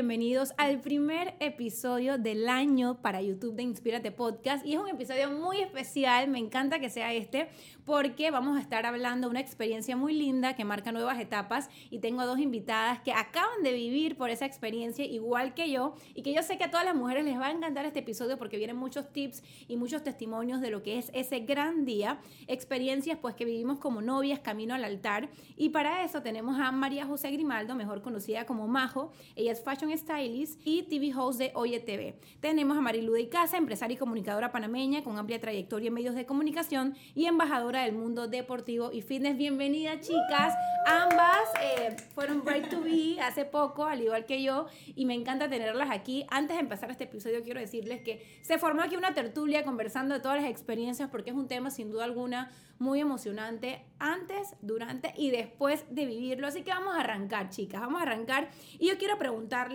bienvenidos al primer episodio del año para YouTube de Inspírate Podcast. Y es un episodio muy especial, me encanta que sea este, porque vamos a estar hablando de una experiencia muy linda que marca nuevas etapas. Y tengo dos invitadas que acaban de vivir por esa experiencia igual que yo. Y que yo sé que a todas las mujeres les va a encantar este episodio porque vienen muchos tips y muchos testimonios de lo que es ese gran día. Experiencias pues que vivimos como novias camino al altar. Y para eso tenemos a María José Grimaldo, mejor conocida como Majo. Ella es fashion stylist y TV host de Oye TV. Tenemos a Marilu de Casa, empresaria y comunicadora panameña con amplia trayectoria en medios de comunicación y embajadora del mundo deportivo y fitness. Bienvenida, chicas. Ambas eh, fueron Bright to Be hace poco, al igual que yo, y me encanta tenerlas aquí. Antes de empezar este episodio, quiero decirles que se formó aquí una tertulia conversando de todas las experiencias porque es un tema sin duda alguna muy emocionante antes, durante y después de vivirlo. Así que vamos a arrancar, chicas, vamos a arrancar. Y yo quiero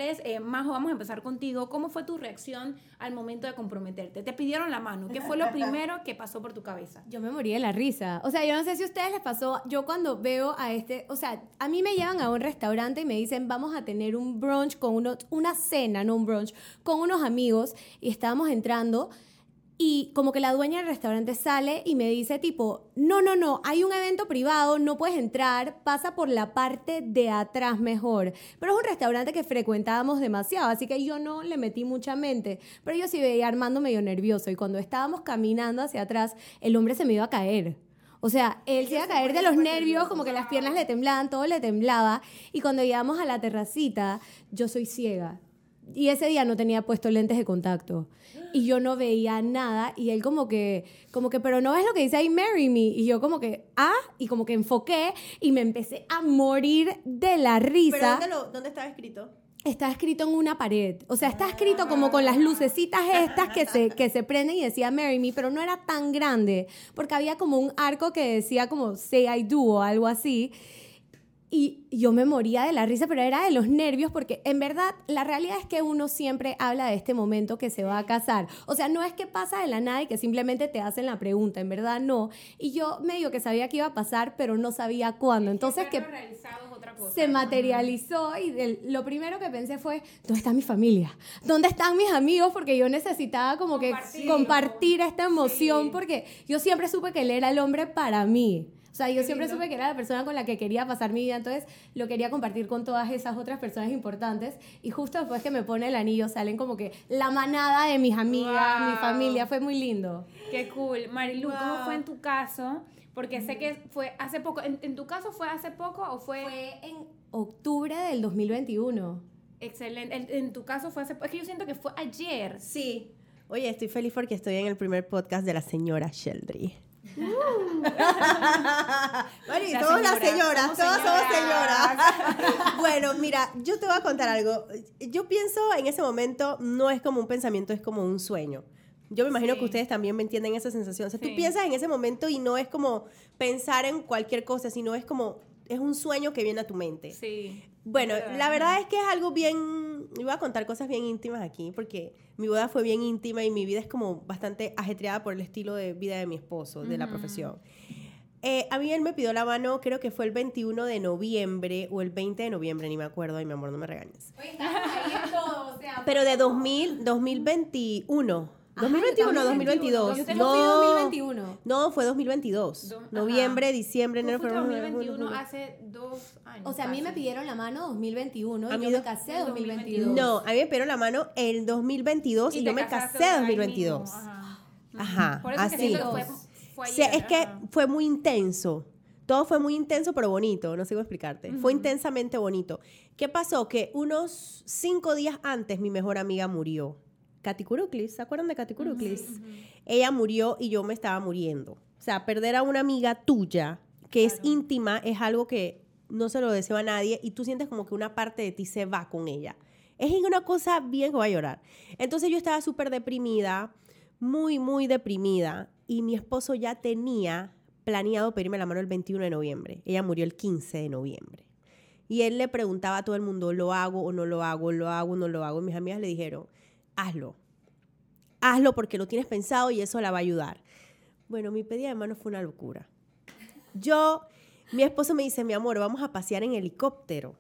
preguntarles, eh, Majo, vamos a empezar contigo. ¿Cómo fue tu reacción al momento de comprometerte? Te pidieron la mano. ¿Qué fue lo primero que pasó por tu cabeza? Yo me morí de la risa. O sea, yo no sé si a ustedes les pasó, yo cuando veo a este, o sea, a mí me llevan a un restaurante y me dicen, vamos a tener un brunch con uno, una cena, no un brunch, con unos amigos y estábamos entrando y como que la dueña del restaurante sale y me dice tipo, no, no, no, hay un evento privado, no puedes entrar, pasa por la parte de atrás mejor. Pero es un restaurante que frecuentábamos demasiado, así que yo no le metí mucha mente. Pero yo sí veía Armando medio nervioso y cuando estábamos caminando hacia atrás, el hombre se me iba a caer. O sea, él se iba a caer de los nervios, como que las piernas le temblaban, todo le temblaba. Y cuando llegamos a la terracita, yo soy ciega. Y ese día no tenía puesto lentes de contacto. Y yo no veía nada. Y él como que, como que, pero no ves lo que dice ahí, marry me. Y yo como que, ah, y como que enfoqué y me empecé a morir de la risa. ¿Pero dónde, lo, dónde estaba escrito? Está escrito en una pared. O sea, está escrito como con las lucecitas estas que se, que se prenden y decía Marry Me, pero no era tan grande, porque había como un arco que decía como Say I Do o algo así. Y yo me moría de la risa, pero era de los nervios, porque en verdad la realidad es que uno siempre habla de este momento que se va a casar. O sea, no es que pasa de la nada y que simplemente te hacen la pregunta, en verdad no. Y yo medio que sabía que iba a pasar, pero no sabía cuándo. Entonces que se materializó y lo primero que pensé fue, ¿dónde está mi familia? ¿Dónde están mis amigos? Porque yo necesitaba como que compartir esta emoción, porque yo siempre supe que él era el hombre para mí. O sea, yo siempre supe que era la persona con la que quería pasar mi vida, entonces lo quería compartir con todas esas otras personas importantes. Y justo después que me pone el anillo, salen como que la manada de mis amigas, mi familia. Fue muy lindo. Qué cool. Marilu, ¿cómo fue en tu caso? Porque sé que fue hace poco. ¿En, tu caso fue hace poco o fue...? Fue en octubre del 2021. Excelente. En, en tu caso fue hace... Es que yo siento que fue ayer. Sí. Oye, estoy feliz porque estoy en el primer podcast de la señora Sheldry. Uh. todas las señoras, todas somos señoras. bueno, mira, yo te voy a contar algo. Yo pienso en ese momento, no es como un pensamiento, es como un sueño. Yo me imagino que ustedes también me entienden esa sensación. O sea, tú piensas en ese momento y no es como pensar en cualquier cosa, sino es como, es un sueño que viene a tu mente. Sí. Bueno, la verdad es que es algo bien, voy a contar cosas bien íntimas aquí, porque mi boda fue bien íntima y mi vida es como bastante ajetreada por el estilo de vida de mi esposo, de la profesión. Eh, a mí él me pidió la mano, creo que fue el 21 de noviembre o el 20 de noviembre, ni me acuerdo, ay mi amor, no me regañes. Oye, ahí todo, o sea, Pero de 2000, 2021. 2021 o 2022. Yo no, 2021. No, fue 2022. Noviembre, diciembre, enero, febrero. 2021 hace dos años. O sea, a mí me pidieron la mano 2021 y yo me casé 2022. No, a mí me pidieron la mano el 2022 y, yo me casé 2022. Ajá. Ajá. Por eso así. Que fue, fue ayer, es que fue muy intenso. Todo fue muy intenso, pero bonito. No sé cómo explicarte. Fue intensamente bonito. ¿Qué pasó? Que unos cinco días antes mi mejor amiga murió. Katy Kuruklis, ¿se acuerdan de Katy Kuruklis? Ella murió y yo me estaba muriendo. O sea, perder a una amiga tuya que es íntima es algo que no se lo deseo a nadie y tú sientes como que una parte de ti se va con ella. Es una cosa bien que voy a llorar. Entonces yo estaba súper deprimida, muy, muy deprimida y mi esposo ya tenía planeado pedirme la mano el 21 de noviembre. Ella murió el 15 de noviembre. Y él le preguntaba a todo el mundo, ¿lo hago o no lo hago? ¿Lo hago o no lo hago? Y mis amigas le dijeron, hazlo. Hazlo porque lo tienes pensado y eso la va a ayudar. Bueno, mi pedida de mano fue una locura. Yo, mi esposo me dice, mi amor, vamos a pasear en helicóptero.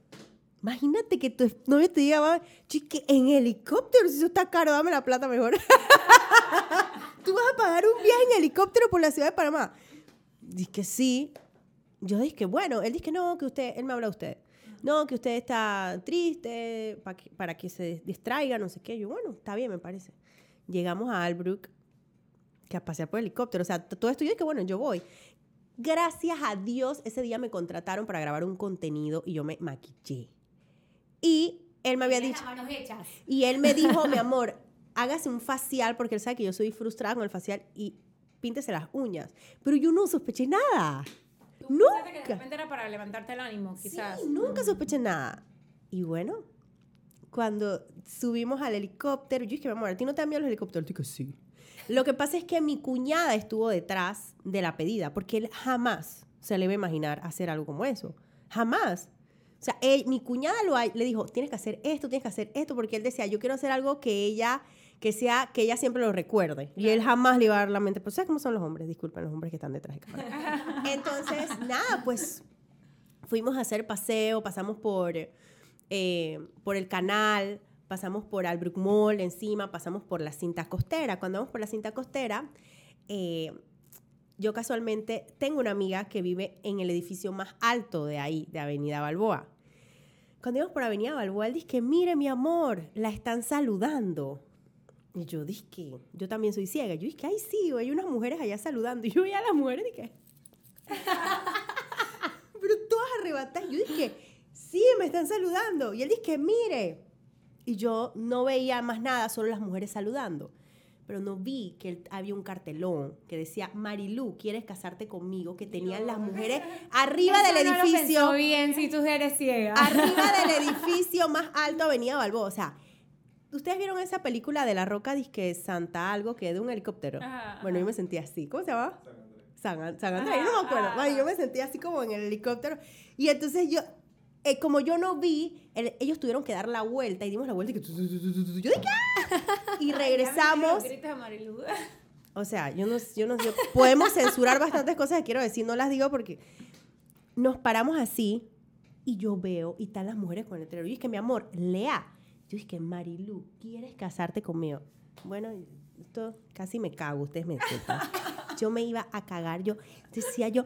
Imagínate que tu novio te diga, chique, en helicóptero, si eso está caro, dame la plata mejor. ¿Tú vas a pagar un viaje en helicóptero por la ciudad de Panamá? Dice que sí. Yo dije bueno, él dice que no, que usted, él me habla a usted. No, que usted está triste, para que, para que se distraiga, no sé qué. Yo, bueno, está bien, me parece. Llegamos a Albrook, que a pasear por helicóptero. O sea, todo esto yo dije, bueno, yo voy. Gracias a Dios, ese día me contrataron para grabar un contenido y yo me maquillé. Y él me había dicho. Y él me dijo, mi amor, hágase un facial, porque él sabe que yo soy frustrada con el facial y píntese las uñas. Pero yo no sospeché nada. Nunca. que de repente era para levantarte el ánimo, quizás. Sí, nunca sospeché nada. Y bueno, cuando subimos al helicóptero, yo dije, mi amor, ¿a ti no te han los helicópteros? Dije, sí. Lo que pasa es que mi cuñada estuvo detrás de la pedida, porque él jamás se le iba a imaginar hacer algo como eso. Jamás. O sea, mi cuñada lo, le dijo, tienes que hacer esto, tienes que hacer esto, porque él decía, yo quiero hacer algo que ella, que sea, que ella siempre lo recuerde. Y él jamás le iba a dar la mente. Pues, ¿sabes cómo son los hombres? Disculpen, los hombres que están detrás de cámara. Entonces, nada, pues fuimos a hacer paseo, pasamos por, eh, por el canal, pasamos por Albrook Mall encima, pasamos por la cinta costera. Cuando vamos por la cinta costera, eh, yo casualmente tengo una amiga que vive en el edificio más alto de ahí, de Avenida Balboa. Cuando íbamos por Avenida Balboa, él dice que, mire mi amor, la están saludando. Y yo dije, yo también soy ciega. Yo dije, ay sí, hay unas mujeres allá saludando. Y yo veía a las mujeres y dije, pero todas arrebatadas. Yo dije, sí, me están saludando. Y él dice, mire, y yo no veía más nada, solo las mujeres saludando. Pero no vi que había un cartelón que decía, Marilu, ¿quieres casarte conmigo? Que tenían las mujeres arriba del edificio. No bien si tú eres ciega. Arriba del edificio más alto, Avenida Balboa. O sea, ¿ustedes vieron esa película de La Roca, disque Santa algo, que de un helicóptero? bueno, yo me sentía así. ¿Cómo se llama? San Andrés. San, Andrés, no me acuerdo. yo me sentía así como en el helicóptero. Y entonces yo, eh, como yo no vi, ellos tuvieron que dar la vuelta y dimos la vuelta y que... Yo dije, ¡ah! Y regresamos. O sea, yo no, yo no, podemos censurar bastantes cosas que quiero decir, no las digo porque nos paramos así y yo veo y están las mujeres con el letrero. Y es que, mi amor, lea. Yo dije, Marilu, ¿quieres casarte conmigo? Bueno, esto casi me cago, ustedes me entienden. Yo me iba a cagar, yo decía yo,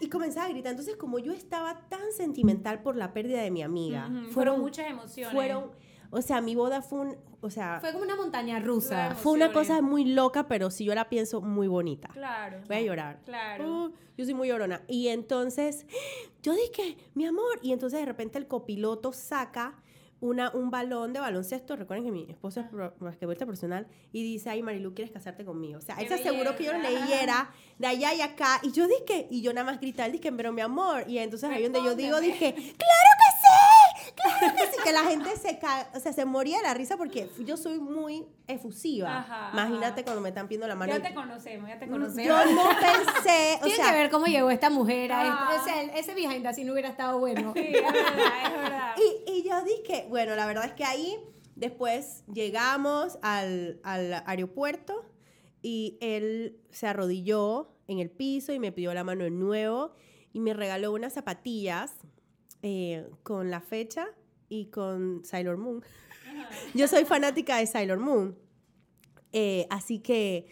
y comenzaba a gritar. Entonces, como yo estaba tan sentimental por la pérdida de mi amiga, fueron, muchas emociones. Fueron, o sea, mi boda fue un, o sea, fue como una montaña rusa. Fue una cosa muy loca, pero si yo la pienso muy bonita. Claro. Voy a llorar. Claro. Uh, yo soy muy llorona. Y entonces, yo dije, mi amor, y entonces de repente el copiloto saca una, un balón de baloncesto. Recuerden que mi esposo es basquetbolista profesional y dice, ay, Marilu, ¿quieres casarte conmigo? O sea, él se aseguró que yo lo leyera de allá y acá. Y yo dije, y yo nada más grité, dije, pero mi amor. Y entonces ahí donde yo digo, dije, ¡claro que sí! ¡Claro que sí! Que la gente se, o sea, se moría de la risa porque yo soy muy efusiva. Imagínate cuando me están pidiendo la mano. Ya te conocemos, ya te conocemos. Yo no pensé. O Tiene que ver cómo llegó esta mujer a ah. Ese, ese behind así no hubiera estado bueno. Sí, es verdad, es verdad. Y yo dije, bueno, la verdad es que ahí después llegamos al, al aeropuerto y él se arrodilló en el piso y me pidió la mano de nuevo y me regaló unas zapatillas eh, con la fecha y con Sailor Moon. Yo soy fanática de Sailor Moon. Eh, así que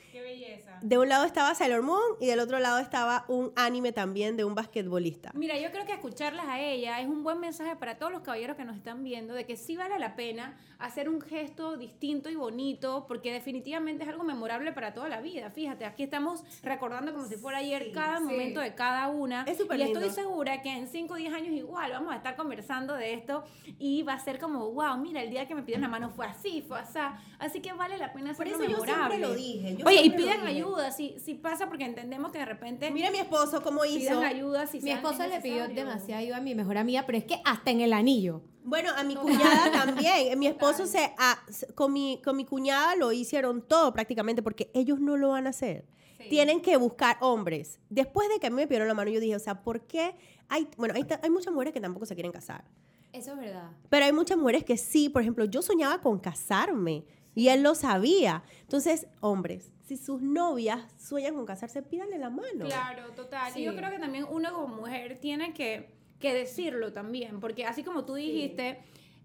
de un lado estaba Sailor Moon y del otro lado estaba un anime también de un basquetbolista. Mira, yo creo que escucharlas a ella es un buen mensaje para todos los caballeros que nos están viendo de que sí vale la pena hacer un gesto distinto y bonito porque definitivamente es algo memorable para toda la vida. Fíjate, aquí estamos recordando como si fuera ayer cada momento de cada una. Es y estoy segura que en 5 o 10 años igual vamos a estar conversando de esto y va a ser como, wow, mira, el día que me pidieron la mano fue así, fue así. Así que vale la pena hacerlo Por eso memorable. Yo siempre lo dije. Oye, y piden ayuda si, pasa porque entendemos que de repente... Mira mi esposo cómo hizo. ayuda si Mi esposo le pidió demasiada ayuda a mi mejor amiga, pero es que hasta en el anillo. Bueno, a mi cuñada también. Mi esposo se... con, mi, con mi cuñada lo hicieron todo prácticamente porque ellos no lo van a hacer. Tienen que buscar hombres. Después de que a mí me pidieron la mano, yo dije, o sea, ¿por qué? Hay, bueno, hay, hay muchas mujeres que tampoco se quieren casar. Eso es verdad. Pero hay muchas mujeres que sí. Por ejemplo, yo soñaba con casarme. Y él lo sabía. Entonces, hombres, si sus novias sueñan con casarse, pídanle la mano. Claro, total. Y yo creo que también uno como mujer tiene que que decirlo también, porque así como tú dijiste,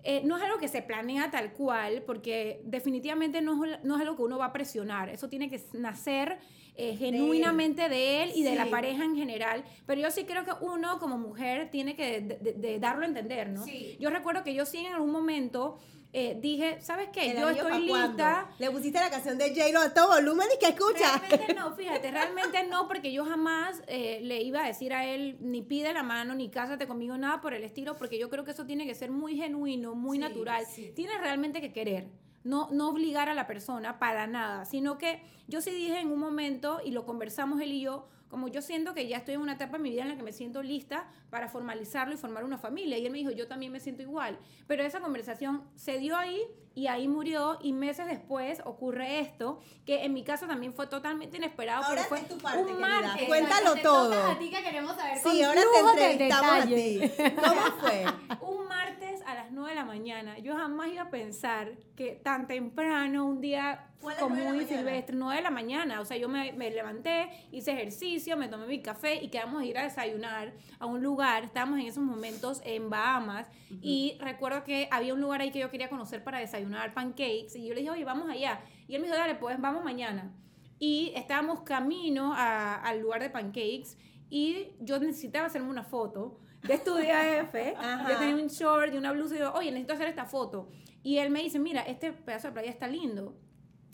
eh, no es algo que se planea tal cual, porque definitivamente no, no, es algo que uno va a presionar, eso tiene que nacer eh, genuinamente de él, y de la pareja en general, pero yo sí creo que uno como mujer tiene que de, darlo a entender, ¿no? Yo recuerdo que yo sí en algún momento eh, dije, ¿sabes qué? Yo estoy lista. Le pusiste la canción de J-Lo a todo volumen y que escucha. Realmente no, fíjate, realmente no, porque yo jamás eh, le iba a decir a él ni pide la mano, ni cásate conmigo, nada por el estilo, porque yo creo que eso tiene que ser muy genuino, muy natural. Tienes realmente que querer. No, no obligar a la persona para nada, sino que yo sí dije en un momento, y lo conversamos él y yo, como yo siento que ya estoy en una etapa en mi vida en la que me siento lista para formalizarlo y formar una familia. Y él me dijo, yo también me siento igual. Pero esa conversación se dio ahí y ahí murió y meses después ocurre esto, que en mi caso también fue totalmente inesperado. Ahora fue tu parte, un martes. Cuéntalo todo. A ti que queremos saber sí, ahora te entrevistamos a ti. ¿Cómo fue? un martes a las 9 de la mañana. Yo jamás iba a pensar que tan temprano, un día común y silvestre, 9 de la mañana. O sea, yo me, me, levanté, hice ejercicio, me tomé mi café y quedamos a ir a desayunar a un lugar. Estábamos en esos momentos en Bahamas y recuerdo que había un lugar ahí que yo quería conocer para desayunar pancakes y yo le dije, oye, vamos allá. Y él me dijo, dale, pues vamos mañana. Y estábamos camino al lugar de pancakes y yo necesitaba hacerme una foto de estudia F. Yo tenía un short y una blusa y yo, oye, necesito hacer esta foto. Y él me dice, mira, este pedazo de playa está lindo.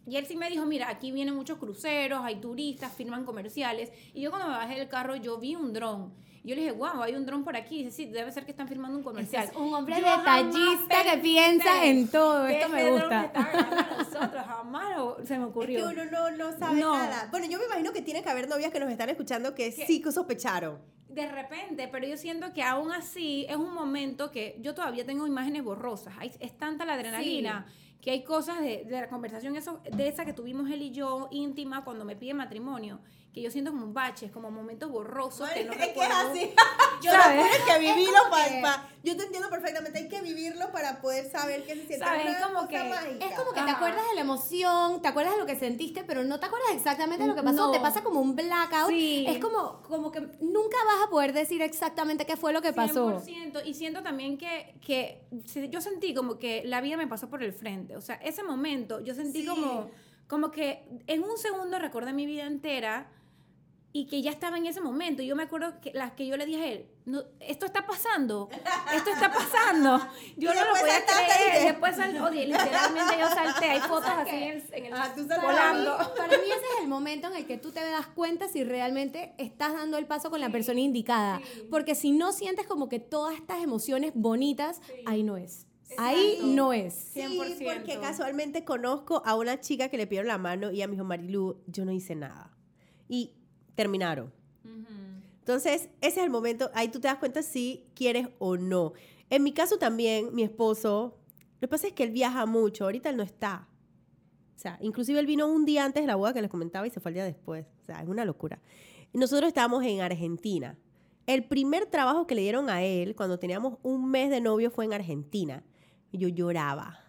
Y él sí me dijo, mira, aquí vienen muchos cruceros, hay turistas, firman comerciales. Y yo cuando me bajé del carro, yo vi un dron. Y yo le dije, wow, hay un dron por aquí. Y dice, sí, debe ser que están firmando un comercial. Es un hombre detallista que piensa en todo. Esto me gusta. nosotros, jamás se me ocurrió. Es que uno no, no sabe nada. Bueno, yo me imagino que tiene que haber novias que nos están escuchando que sí que sospecharon de repente, pero yo siento que aún así es un momento que yo todavía tengo imágenes borrosas. es tanta la adrenalina que hay cosas de, de la conversación eso, de esa que tuvimos él y yo íntima cuando me pide matrimonio que yo siento como un bache, como momentos borrosos que no es que es así. yo tienes que vivirlo para, yo te entiendo perfectamente, hay que vivirlo para poder saber qué se siente. Es como que es como que te acuerdas de la emoción, te acuerdas de lo que sentiste, pero no te acuerdas exactamente de lo que pasó, te pasa como un blackout. Es como como que nunca vas a poder decir exactamente qué fue lo que pasó. 100%, y siento también que que yo sentí como que la vida me pasó por el frente, o sea, ese momento yo sentí como como que en un segundo recordé mi vida entera y que ya estaba en ese momento. Y yo me acuerdo que las que yo le dije a él, no, esto está pasando, esto está pasando. Yo no lo podía creer. Después oye, literalmente yo salté, hay fotos así en el, ah, volando. Para mí, ese es el momento en el que tú te das cuenta si realmente estás dando el paso con la persona indicada. Porque si no sientes como que todas estas emociones bonitas, ahí no es. Ahí no es. 100%. Sí, porque casualmente conozco a una chica que le pidieron la mano y ella me dijo, Marilu, yo no hice nada. Y terminaron. Entonces, ese es el momento, ahí tú te das cuenta si quieres o no. En mi caso también, mi esposo, lo que pasa es que él viaja mucho, ahorita él no está. O sea, inclusive él vino un día antes de la boda que les comentaba y se fue el día después. O sea, es una locura. Nosotros estábamos en Argentina. El primer trabajo que le dieron a él cuando teníamos un mes de novio fue en Argentina. Yo lloraba.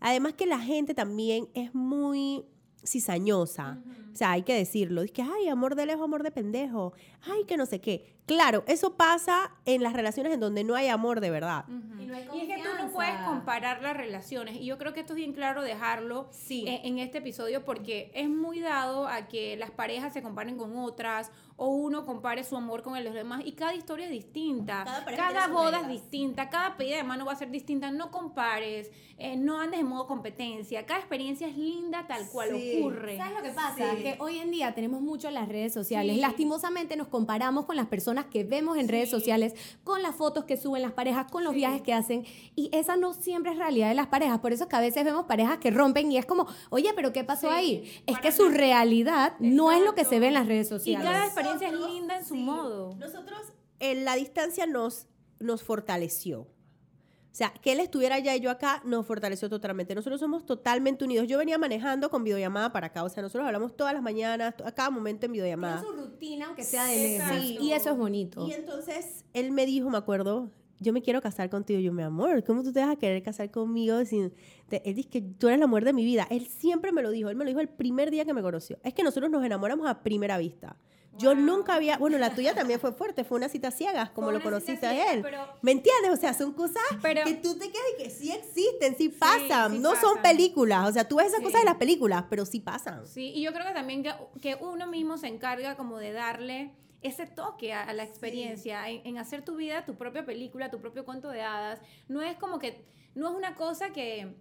Además que la gente también es muy cizañosa. O sea, hay que decirlo. Es que, ay, amor de lejos, amor de pendejo. Ay, que no sé qué. Claro, eso pasa en las relaciones en donde no hay amor de verdad. y, es que tú no puedes comparar las relaciones. Y yo creo que esto es bien claro dejarlo en, este episodio porque es muy dado a que las parejas se comparen con otras o uno compare su amor con el de los demás. Y cada historia es distinta. Cada, boda es distinta. Cada pedida de mano va a ser distinta. No compares. Eh, no andes en modo competencia. Cada experiencia es linda tal cual ocurre. ¿Sabes lo que pasa? Que hoy en día tenemos mucho las redes sociales. Lastimosamente nos comparamos con las personas que vemos en redes sociales, con las fotos que suben las parejas, con los viajes que hacen. Y esa no siempre es realidad de las parejas. Por eso es que a veces vemos parejas que rompen y es como, oye, pero ¿qué pasó ahí? Es que su realidad no es lo que se ve en las redes sociales. Y cada experiencia es linda en su modo. Nosotros en la distancia nos, nos fortaleció. O sea, que él estuviera allá y yo acá nos fortaleció totalmente. Nosotros somos totalmente unidos. Yo venía manejando con videollamada para acá. O sea, nosotros hablamos todas las mañanas, a cada momento en videollamada. Es su rutina, aunque sea de lejos. Sí, y eso es bonito. Y entonces él me dijo, me acuerdo, yo me quiero casar contigo. Yo, mi amor, ¿cómo tú te vas a querer casar conmigo? Sin... Él dice que tú eres la mujer de mi vida. Él siempre me lo dijo. Él me lo dijo el primer día que me conoció. Es que nosotros nos enamoramos a primera vista. Yo nunca había, bueno, la tuya también fue fuerte, fue una cita ciegas, como lo conociste a él. ¿Me entiendes? O sea, son cosas que tú te quedas y que sí existen, sí pasan, no son películas. O sea, tú ves esas cosas en las películas, pero sí pasan. Sí, y yo creo que también que, que uno mismo se encarga como de darle ese toque a, la experiencia, en, hacer tu vida tu propia película, tu propio cuento de hadas. No es como que, no es una cosa que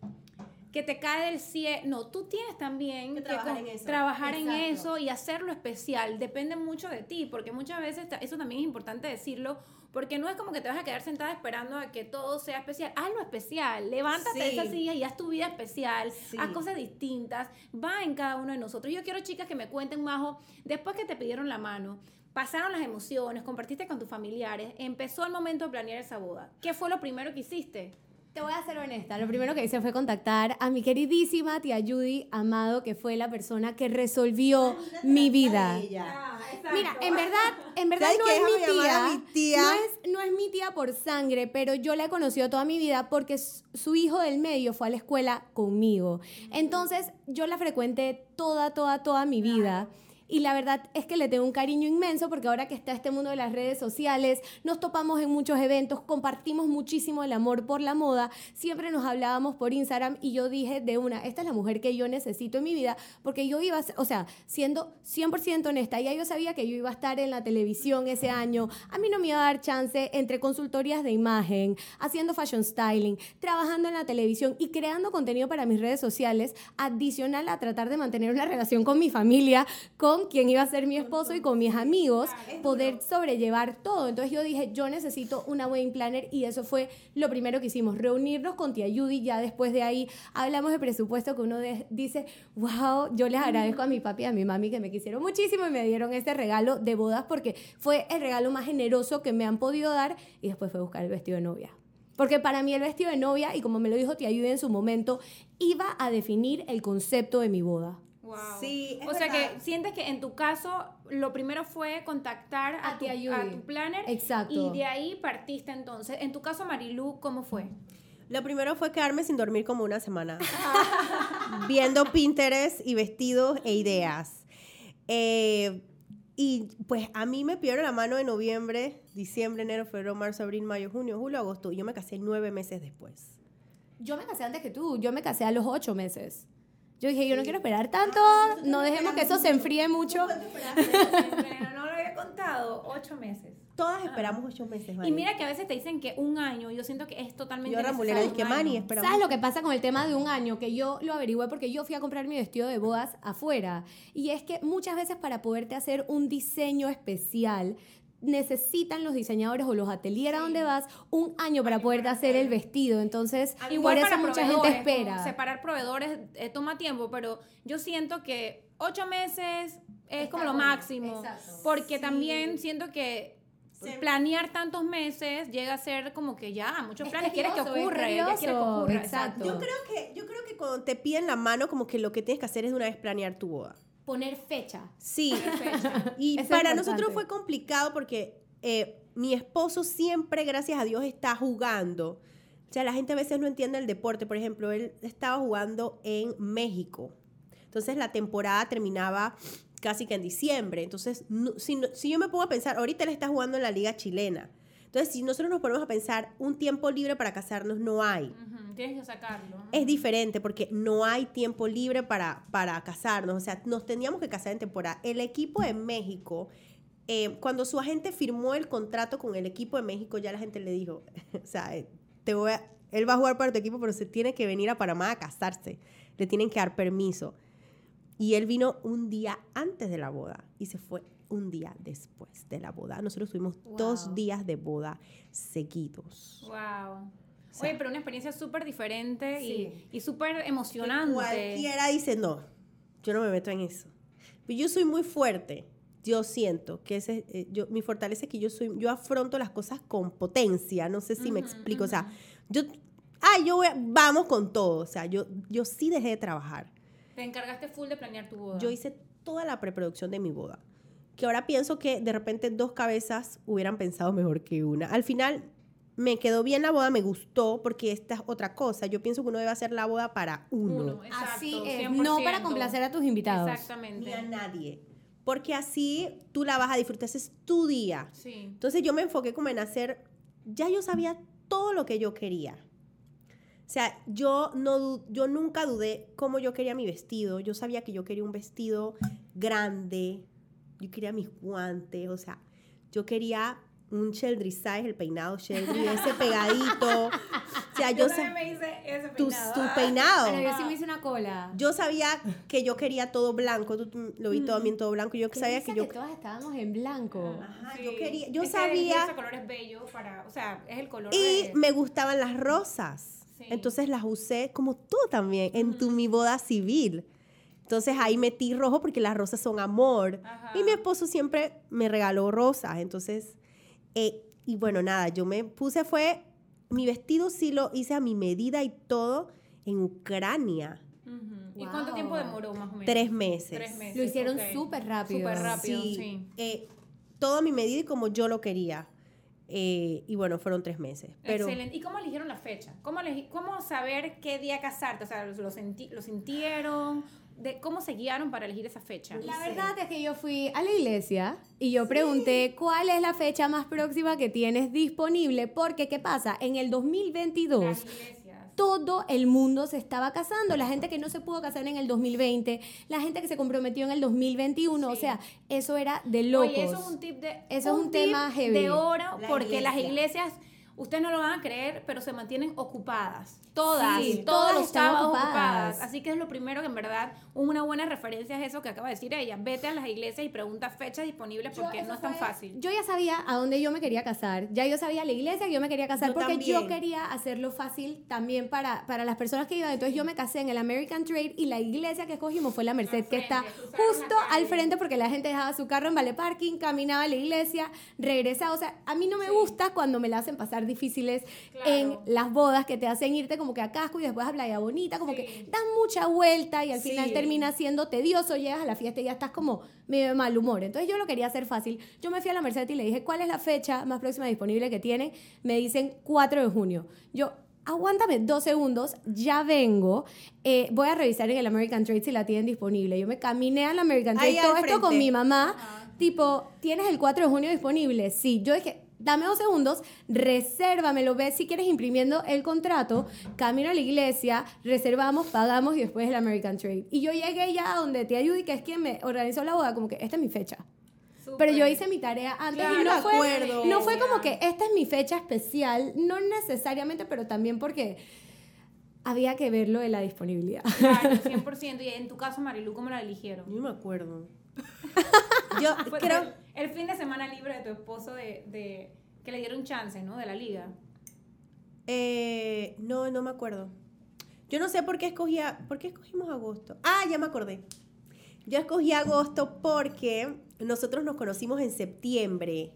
que te cae del cielo. No, tú tienes también que, trabajar, en eso. y hacerlo especial. Depende mucho de ti, porque muchas veces eso también es importante decirlo, porque no es como que te vas a quedar sentada esperando a que todo sea especial. Hazlo especial. Levántate de esa silla y haz tu vida especial. Haz cosas distintas. Va en cada uno de nosotros. Yo quiero chicas que me cuenten, Majo, después que te pidieron la mano, pasaron las emociones, compartiste con tus familiares, empezó el momento de planear esa boda. ¿Qué fue lo primero que hiciste? Te voy a ser honesta. Lo primero que hice fue contactar a mi queridísima tía Judy Amado, que fue la persona que resolvió mi vida. Mira, en verdad, en verdad no es mi tía. No, es, no es mi tía por sangre, pero yo la he conocido toda mi vida porque su hijo del medio fue a la escuela conmigo. Entonces, yo la frecuenté toda, toda, toda mi vida. Y la verdad es que le tengo un cariño inmenso porque ahora que está este mundo de las redes sociales, nos topamos en muchos eventos, compartimos muchísimo el amor por la moda, siempre nos hablábamos por Instagram y yo dije de una, esta es la mujer que yo necesito en mi vida porque yo iba, o sea, siendo 100% honesta, ya yo sabía que yo iba a estar en la televisión ese año, a mí no me iba a dar chance entre consultorías de imagen, haciendo fashion styling, trabajando en la televisión y creando contenido para mis redes sociales, adicional a tratar de mantener una relación con mi familia, con quien iba a ser mi esposo y con mis amigos, poder sobrellevar todo. Entonces yo dije, yo necesito una wedding planner y eso fue lo primero que hicimos, reunirnos con tía Judy. Ya después de ahí hablamos de presupuesto que uno dice, wow, yo les agradezco a mi papi y a mi mami que me quisieron muchísimo y me dieron este regalo de bodas porque fue el regalo más generoso que me han podido dar y después fue buscar el vestido de novia. Porque para mí el vestido de novia, y como me lo dijo tía Judy en su momento, iba a definir el concepto de mi boda. Sí, o sea que sientes que en tu caso lo primero fue contactar a, tu, a tu planner. Exacto. Y de ahí partiste entonces. En tu caso, Marilu, ¿cómo fue? Lo primero fue quedarme sin dormir como una semana. viendo Pinterest y vestidos e ideas. Eh, y pues a mí me pidieron la mano en noviembre, diciembre, enero, febrero, marzo, abril, mayo, junio, julio, agosto. Y yo me casé nueve meses después. Yo me casé antes que tú. Yo me casé a los ocho meses. Yo dije, yo no quiero esperar tanto, no dejemos que eso se enfríe mucho. No lo había contado, ocho meses. Todas esperamos ocho meses. Y mira que a veces te dicen que un año, yo siento que es totalmente Yo necesario. que Mani, esperamos. ¿Sabes lo que pasa con el tema de un año? Que yo lo averigüé porque yo fui a comprar mi vestido de bodas afuera. Y es que muchas veces para poderte hacer un diseño especial, necesitan los diseñadores o los ateliers a donde vas un año para poder hacer el vestido. Entonces, igual por eso mucha gente espera. Separar proveedores eh, toma tiempo, pero yo siento que ocho meses es como lo máximo. Porque también siento que planear tantos meses llega a ser como que ya, muchos planes quieres que ocurra, que ocurra. Exacto. Yo creo que, yo creo que cuando te piden la mano, como que lo que tienes que hacer es de una vez planear tu boda poner fecha. Sí. Y para nosotros fue complicado porque eh, mi esposo siempre, gracias a Dios, está jugando. O sea, la gente a veces no entiende el deporte. Por ejemplo, él estaba jugando en México. Entonces la temporada terminaba casi que en diciembre. Entonces, si, si yo me pongo a pensar, ahorita él está jugando en la liga chilena. Entonces, si nosotros nos ponemos a pensar, un tiempo libre para casarnos no hay. Tienes que sacarlo. Es diferente porque no hay tiempo libre para, para casarnos. O sea, nos teníamos que casar en temporada. El equipo de México, eh, cuando su agente firmó el contrato con el equipo de México, ya la gente le dijo, o sea, eh, te voy él va a jugar para tu equipo, pero se tiene que venir a Panamá a casarse. Le tienen que dar permiso. Y él vino un día antes de la boda y se fue un día después de la boda. Nosotros tuvimos dos días de boda seguidos. Wow. Oye, pero una experiencia súper diferente y, y súper emocionante. Cualquiera dice, no, yo no me meto en eso. Pero yo soy muy fuerte. Yo siento que ese, eh, yo, mi fortaleza es que yo, soy, yo afronto las cosas con potencia. No sé si me explico. O sea, yo, ay, yo vamos con todo. O sea, yo, yo sí dejé de trabajar. Te encargaste full de planear tu boda. Yo hice toda la preproducción de mi boda que ahora pienso que de repente dos cabezas hubieran pensado mejor que una. Al final, me quedó bien la boda, me gustó, porque esta es otra cosa. Yo pienso que uno debe hacer la boda para uno. así es, no para complacer a tus invitados. Exactamente. Ni a nadie. Porque así tú la vas a disfrutar, ese es tu día. Sí. Entonces yo me enfoqué como en hacer, ya yo sabía todo lo que yo quería. O sea, yo, no, yo nunca dudé cómo yo quería mi vestido. Yo sabía que yo quería un vestido grande. Yo quería mis guantes. O sea, yo quería un Sheldry size, el peinado Sheldry, ese pegadito. O sea, yo, yo me hice ese peinado. Tu, tu peinado. Pero yo sí me hice una cola. Yo sabía que yo quería todo blanco, tú lo vi todo bien todo blanco. Yo sabía que yo que todas estábamos en blanco. Ajá, yo quería, yo sabía. Ese color es bello para, o sea, es el color. Y me gustaban las rosas. Entonces las usé como tú también en tu mi boda civil. Entonces ahí metí rojo porque las rosas son amor. Y mi esposo siempre me regaló rosas. Entonces eh, y bueno, nada, yo me puse, fue, mi vestido sí lo hice a mi medida y todo en Ucrania. ¿Y cuánto tiempo demoró más o menos? Tres meses. Tres meses. Lo hicieron súper rápido. Súper rápido, sí. Eh, todo a mi medida y como yo lo quería. Eh, y bueno, fueron tres meses. Pero... Excelente. ¿Y cómo eligieron la fecha? ¿Cómo, ¿Cómo saber qué día casarte? O sea, ¿lo, senti ¿lo sintieron? De cómo se guiaron para elegir esa fecha. La verdad es que yo fui a la iglesia y yo pregunté cuál es la fecha más próxima que tienes disponible, porque ¿qué pasa? En el 2022 todo el mundo se estaba casando, la gente que no se pudo casar en el 2020, la gente que se comprometió en el 2021, o sea, eso era de locos. Oye, eso es un tip de eso es un tema heavy. de oro porque las iglesias Ustedes no lo van a creer, pero se mantienen ocupadas. Todas, sí, todos los sábados ocupadas. Así que es lo primero que en verdad una buena referencia es eso que acaba de decir ella. Vete a las iglesias y pregunta fechas disponibles porque no es tan fácil. Yo ya sabía a dónde yo me quería casar. Ya yo sabía la iglesia que yo me quería casar porque yo quería hacerlo fácil también para, para las personas que iban. Entonces yo me casé en el American Trade y la iglesia que escogimos fue la Merced, que está justo al frente porque la gente dejaba su carro en Vale Parking, caminaba a la iglesia, regresaba. O sea, a mí no me gusta cuando me la hacen pasar difíciles en las bodas que te hacen irte como que a casco y después a Playa Bonita, como que dan mucha vuelta y al final termina siendo tedioso, llegas a la fiesta y ya estás como medio de mal humor. Entonces yo lo quería hacer fácil. Yo me fui a la Merced y le dije, ¿cuál es la fecha más próxima disponible que tiene? Me dicen 4 de junio. Yo, aguántame dos segundos, ya vengo, eh, voy a revisar en el American Trade si la tienen disponible. Yo me caminé al American Trade, todo esto con mi mamá, tipo, ¿tienes el 4 de junio disponible? Sí, yo dije, dame dos segundos, resérvamelo, ves si quieres imprimiendo el contrato, camino a la iglesia, reservamos, pagamos y después el American Trade. Y yo llegué ya donde te ayudé, que es quien me organizó la boda, como que esta es mi fecha. Pero yo hice mi tarea antes y no fue, no fue como que esta es mi fecha especial, no necesariamente, pero también porque había que verlo de la disponibilidad. Claro, 100%. Y en tu caso, Marilu, ¿cómo la eligieron? No me acuerdo. Yo creo... El, fin de semana libre de tu esposo de, que le dieron chance, ¿no? De la liga. Eh, no, no me acuerdo. Yo no sé por qué escogía, ¿por qué escogimos agosto? Ah, ya me acordé. Yo escogí agosto porque nosotros nos conocimos en septiembre,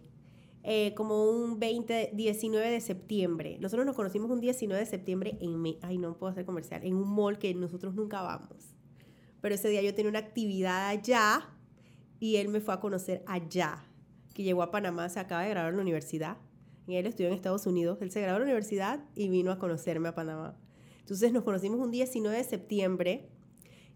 eh, como un 20, 19 de septiembre. Nosotros nos conocimos un 19 de septiembre en, ay, no puedo hacer comercial, en un mall que nosotros nunca vamos. Pero ese día yo tenía una actividad allá y él me fue a conocer allá, que llegó a Panamá, se acaba de graduar en la universidad. Y él estudió en Estados Unidos. Él se graduó en la universidad y vino a conocerme a Panamá. Entonces nos conocimos un 19 de septiembre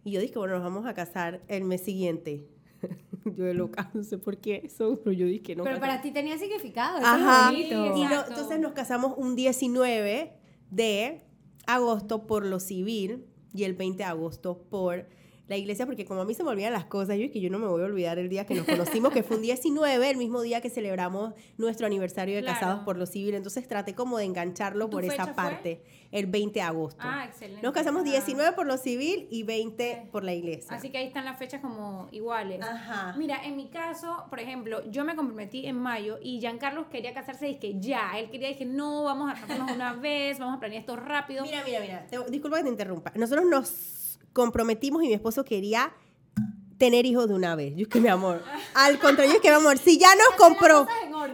y yo dije, bueno, nos vamos a casar el mes siguiente. yo de loca, no sé por qué eso, pero yo dije no. Pero para ti tenía significado. Ajá. y entonces nos casamos un 19 de agosto por lo civil y el 20 de agosto por la iglesia, porque como a mí se me olvidan las cosas, yo es que yo no me voy a olvidar el día que nos conocimos, que fue un 19, el mismo día que celebramos nuestro aniversario de casados por lo civil. Entonces traté como de engancharlo por esa parte, el 20 de agosto. Ah, excelente. Nos casamos 19 por lo civil y 20 por la iglesia. Así que ahí están las fechas como iguales. Ajá. Mira, en mi caso, por ejemplo, yo me comprometí en mayo y Giancarlo quería casarse y que ya, él quería, dije, no, vamos a casarnos una vez, vamos a planear esto rápido. Mira, mira, mira, disculpa que te interrumpa. Nosotros nos comprometimos y mi esposo quería tener hijos de una vez. Yo es que mi amor. Al contrario, yo es que mi amor, si ya nos compró.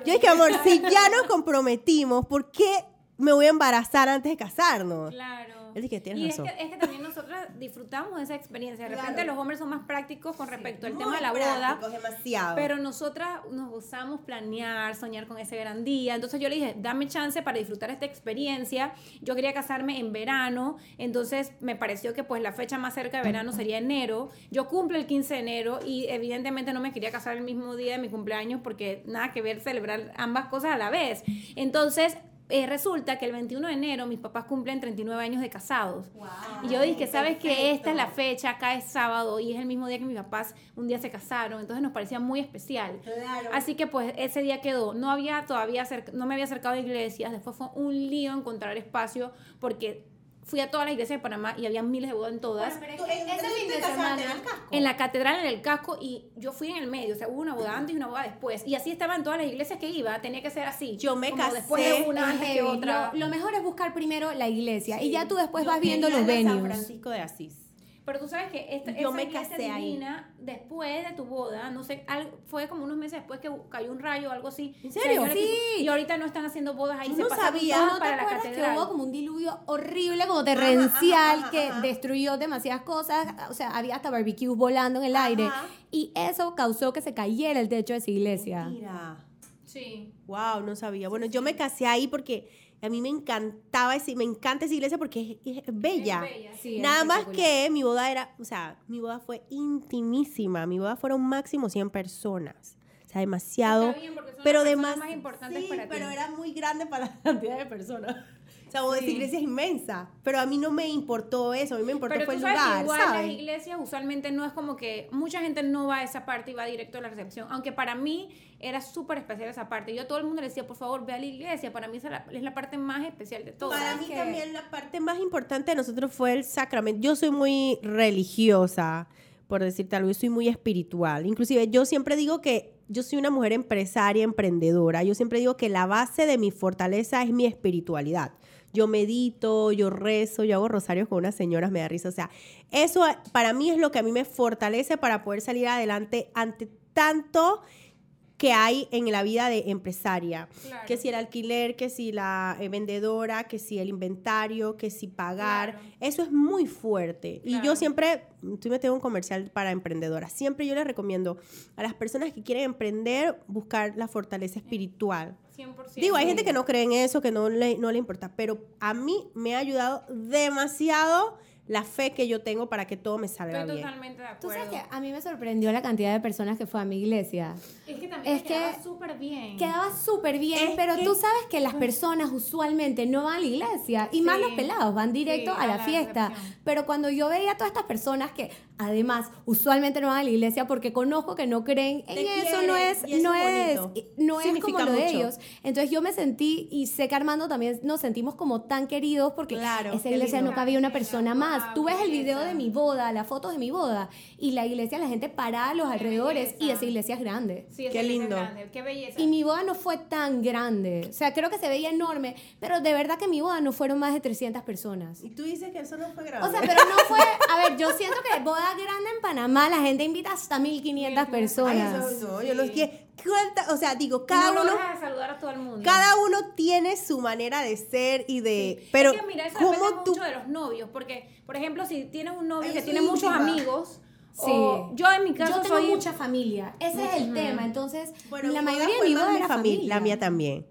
Yo es que mi amor, si ya nos comprometimos, ¿por qué me voy a embarazar antes de casarnos? Claro. Él dice que tienes y razón. Es que, es que también nosotros disfrutamos de esa experiencia. De repente los hombres son más prácticos con respecto al tema de la boda. demasiado. Pero nosotras nos gozamos planear, soñar con ese gran día. Entonces yo le dije, dame chance para disfrutar esta experiencia. Yo quería casarme en verano, entonces me pareció que pues la fecha más cerca de verano sería enero. Yo cumplo el 15 de enero y evidentemente no me quería casar el mismo día de mi cumpleaños porque nada que ver celebrar ambas cosas a la vez. Entonces eh, resulta que el 21 de enero mis papás cumplen 39 años de casados. y yo dije, ¿sabes que Esta es la fecha, acá es sábado y es el mismo día que mis papás un día se casaron, entonces nos parecía muy especial. Así que pues ese día quedó. No había todavía, no me había acercado a iglesias, después fue un lío encontrar espacio porque fui a todas las iglesias de Panamá y había miles de bodas en todas. ese fin de semana en la catedral, en el casco, y yo fui en el medio, o sea, hubo una boda antes y una boda después. Y así estaban todas las iglesias que iba, tenía que ser así. Yo me casé. Después de una, antes que otra. Lo, mejor es buscar primero la iglesia y ya tú después vas viendo los venues. San Francisco de Asís. Pero tú sabes que esta, Yo me casé ahí. después de tu boda, no sé, fue como unos meses después que cayó un rayo o algo así. ¿En serio? sí. Y ahorita no están haciendo bodas ahí. se no sabía. ¿No para la catedral. que hubo como un diluvio horrible, como torrencial, que destruyó demasiadas cosas. O sea, había hasta barbecues volando en el aire. Y eso causó que se cayera el techo de esa iglesia. Mira. Sí. Wow, no sabía. Bueno, yo me casé ahí porque a mí me encantaba, me encanta esa iglesia porque es, bella. Nada más que mi boda era, o sea, mi boda fue intimísima. Mi boda fueron máximo 100 personas. O sea, demasiado. pero además, más importantes para ti. pero era muy grande para la cantidad de personas. O sea, esa iglesia es inmensa, pero a mí no me importó eso, a mí me importó fue el lugar, igual las iglesias usualmente no es como que mucha gente no va a esa parte y va directo a la recepción, aunque para mí era súper especial esa parte. Yo a todo el mundo le decía, por favor, ve a la iglesia, para mí esa es la parte más especial de todo. Para mí también la parte más importante de nosotros fue el sacramento. Yo soy muy religiosa, por decirte algo, yo soy muy espiritual. Inclusive yo siempre digo que yo soy una mujer empresaria, emprendedora. Yo siempre digo que la base de mi fortaleza es mi espiritualidad yo medito, yo rezo, yo hago rosarios con unas señoras, me da risa. O sea, eso para mí es lo que a mí me fortalece para poder salir adelante ante tanto que hay en la vida de empresaria. Que si el alquiler, que si la eh, vendedora, que si el inventario, que si pagar. Eso es muy fuerte. Y yo siempre, tú me tengo un comercial para emprendedoras. Siempre yo les recomiendo a las personas que quieren emprender buscar la fortaleza espiritual. 100%. Digo, hay gente que no cree en eso, que no le, no le importa, pero a mí me ha ayudado demasiado la fe que yo tengo para que todo me salga Estoy bien. totalmente de acuerdo. Tú sabes que a mí me sorprendió la cantidad de personas que fue a mi iglesia. Es que también quedaba súper bien. Quedaba súper bien, pero tú sabes que las personas usualmente no van a la iglesia y más los pelados van directo a, la, fiesta. Pero cuando yo veía a todas estas personas que además usualmente no van a la iglesia porque conozco que no creen en eso, no es, no es, no es como lo de ellos. Entonces yo me sentí y sé que Armando también nos sentimos como tan queridos porque claro, esa iglesia no cabía una persona más tú ves el video de mi boda, las fotos de mi boda, y la iglesia, la gente para a los alrededores, y esa iglesia es grande. Sí, qué lindo. qué belleza. Y mi boda no fue tan grande. O sea, creo que se veía enorme, pero de verdad que mi boda no fueron más de 300 personas. Y tú dices que eso no fue grande. O sea, pero no fue. A ver, yo siento que boda grande en Panamá, la gente invita hasta 1500 personas. Ay, eso, no, yo los quiero o sea, digo, cada no uno. a saludar a todo el mundo. Cada uno tiene su manera de ser y de. Pero, es que mira, eso depende mucho de los novios. Porque, por ejemplo, si tienes un novio que tiene muchos amigos. Sí. yo en mi caso yo tengo mucha familia. Ese es el tema. Entonces, la mayoría de mi familia. La mía también.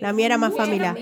La mía era más familia.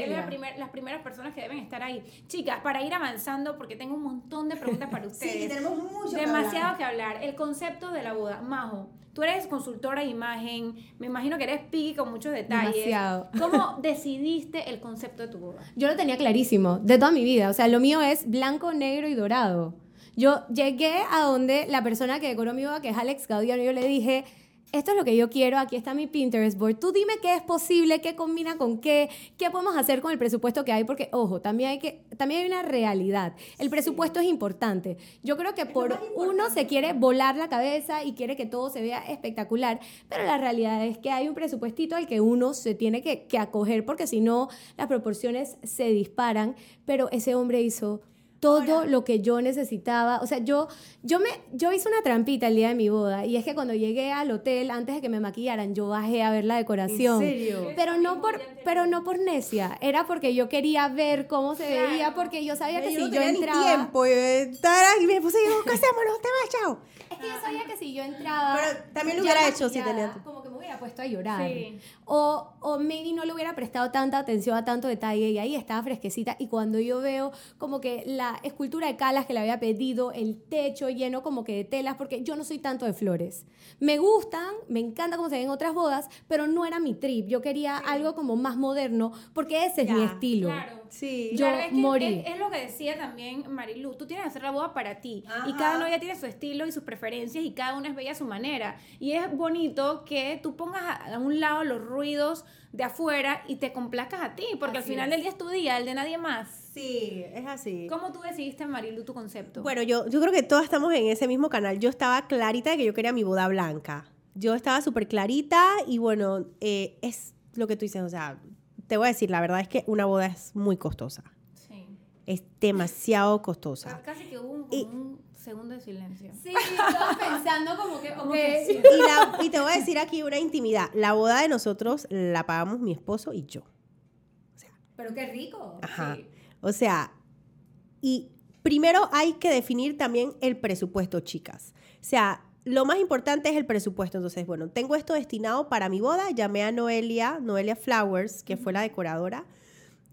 las primeras personas que deben estar ahí. Chicas, para ir avanzando, porque tengo un montón de preguntas para ustedes. sí, tenemos mucho Demasiado que hablar. El concepto de la boda. Majo, Tú eres consultora de imagen, me imagino que eres piqui con muchos detalles. Demasiado. ¿Cómo decidiste el concepto de tu boda? Yo lo tenía clarísimo, de toda mi vida. O sea, lo mío es blanco, negro y dorado. Yo llegué a donde la persona que decoró mi boda, que es Alex Gaudiano, yo le dije, esto es lo que yo quiero, aquí está mi Pinterest board, tú dime qué es posible, qué combina con qué, qué podemos hacer con el presupuesto que hay, porque, ojo, también hay, que, también hay una realidad. El presupuesto es importante. Yo creo que por uno se quiere volar la cabeza y quiere que todo se vea espectacular, pero la realidad es que hay un presupuestito al que uno se tiene que, que acoger, porque si no, las proporciones se disparan, pero ese hombre hizo todo lo que yo necesitaba. O sea, yo, yo, me, yo hice una trampita el día de mi boda y es que cuando llegué al hotel, antes de que me maquillaran, yo bajé a ver la decoración. ¿En serio? Pero no por, pero no por necia, era porque yo quería ver cómo se veía, porque yo sabía que si yo entraba... tiempo, y, y mi esposa dijo, casémonos, te vas, chao. Es que yo sabía que si yo entraba... Pero también lo hubiera hecho si tenía... Como que me hubiera puesto a llorar. O, o maybe no le hubiera prestado tanta atención a tanto detalle y ahí estaba fresquecita y cuando yo veo como que la escultura de calas que le había pedido, el techo lleno como que de telas, porque yo no soy tanto de flores. Me gustan, me encanta como se ven otras bodas, pero no era mi trip. Yo quería algo como más moderno, porque ese es mi estilo. Claro. Sí. Yo es morí. Es, lo que decía también Marilu, tú tienes que hacer la boda para ti. Y cada novia tiene su estilo y sus preferencias y cada una es bella a su manera. Y es bonito que tú pongas a, un lado los ruidos de afuera y te complazcas a ti, porque al final del día es tu día, el de nadie más. Sí, es así. ¿Cómo tú decidiste, Marilu, tu concepto? Bueno, yo, yo creo que todas estamos en ese mismo canal. Yo estaba clarita de que yo quería mi boda blanca. Yo estaba súper clarita y bueno, eh, es lo que tú dices, o sea, te voy a decir, la verdad es que una boda es muy costosa. Sí. Es demasiado costosa. Casi que hubo un, segundo de silencio. Sí, estaba pensando como que... y, y, te voy a decir aquí una intimidad. La boda de nosotros la pagamos mi esposo y yo. O sea, Pero qué rico. Ajá. O sea, y primero hay que definir también el presupuesto, chicas. O sea, lo más importante es el presupuesto. Entonces, bueno, tengo esto destinado para mi boda. Llamé a Noelia, Noelia Flowers, que fue la decoradora.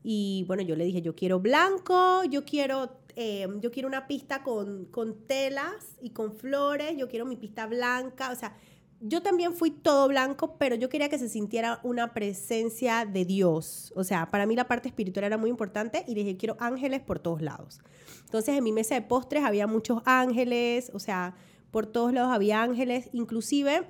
Y bueno, yo le dije, yo quiero blanco, yo quiero, eh, yo quiero una pista con, con telas y con flores, yo quiero mi pista blanca. O sea, yo también fui todo blanco, pero yo quería que se sintiera una presencia de Dios. O sea, para mí la parte espiritual era muy importante y dije, quiero ángeles por todos lados. Entonces, en mi mesa de postres había muchos ángeles, o sea, por todos lados había ángeles, inclusive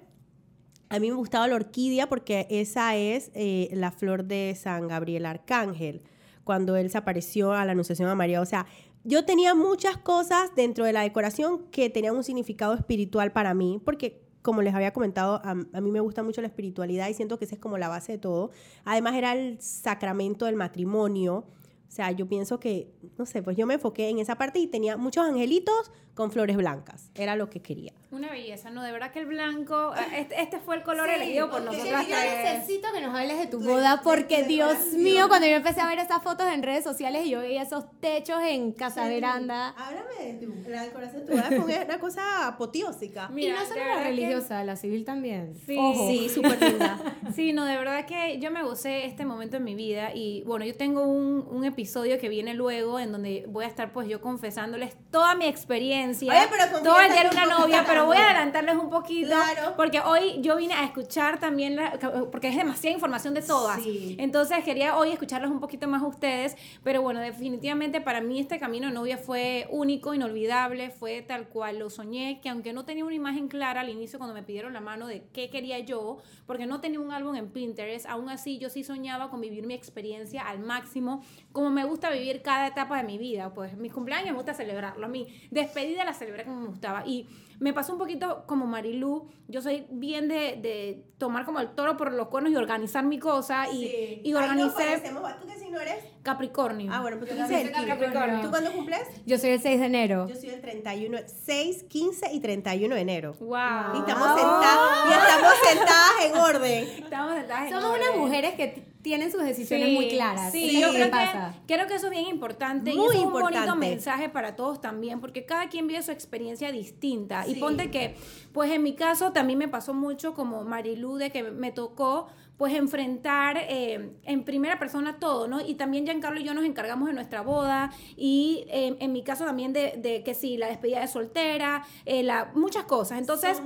a mí me gustaba la orquídea porque esa es eh, la flor de San Gabriel Arcángel, cuando él se apareció a la Anunciación a María. O sea, yo tenía muchas cosas dentro de la decoración que tenían un significado espiritual para mí, porque como les había comentado, a, a, mí me gusta mucho la espiritualidad y siento que esa es como la base de todo. Además era el sacramento del matrimonio. O sea, yo pienso que, no sé, pues yo me enfoqué en esa parte y tenía muchos angelitos con flores blancas. Era lo que quería. Una belleza, ¿no? De verdad que el blanco, este, este fue el color elegido por nosotros. Yo necesito que nos hables de tu boda porque, Dios mío, cuando yo empecé a ver esas fotos en redes sociales y yo veía esos techos en Casa Veranda. Háblame de tu, la decoración de tu boda fue una cosa apoteósica. y no solo la religiosa, la civil también. Sí, sí, súper linda. sí, no, de verdad que yo me gocé este momento en mi vida y bueno, yo tengo un, un episodio que viene luego en donde voy a estar pues yo confesándoles toda mi experiencia. todo el día era una novia, pero voy a adelantarles un poquito. Porque hoy yo vine a escuchar también, porque es demasiada información de todas. Entonces quería hoy escucharlos un poquito más a ustedes. Pero bueno, definitivamente para mí este camino de novia fue único, inolvidable, fue tal cual lo soñé, que aunque no tenía una imagen clara al inicio cuando me pidieron la mano de qué quería yo, porque no tenía un álbum en Pinterest, aún así yo sí soñaba con vivir mi experiencia al máximo, como me gusta vivir cada etapa de mi vida. Pues mis cumpleaños me gusta celebrarlo, a mí despedida la celebré como me gustaba. Y me pasó un poquito como Marilú, yo soy bien de, de tomar como el toro por los cuernos y organizar mi cosa y, y organizar... ¿Tú qué signo eres? Capricornio. Ah, bueno, pues tú eres el Capricornio. ¿Tú cuándo cumples? Yo soy el 6 de enero. Yo soy el 31, 6, 15 y 31 de enero. Wow. Y estamos, sentadas, y estamos sentadas en orden. Estamos sentadas en Somos unas mujeres que tienen sus decisiones muy claras. Sí, yo creo que, creo que eso es bien importante muy y es un bonito mensaje para todos también, porque cada quien vive su experiencia distinta. Y ponte que, pues en mi caso también me pasó mucho como Marilu, de que me tocó pues enfrentar eh, en primera persona todo, ¿no? Y también Giancarlo y yo nos encargamos de nuestra boda y eh, en mi caso también de, de, que sí, la despedida de soltera, eh, la, muchas cosas. Entonces,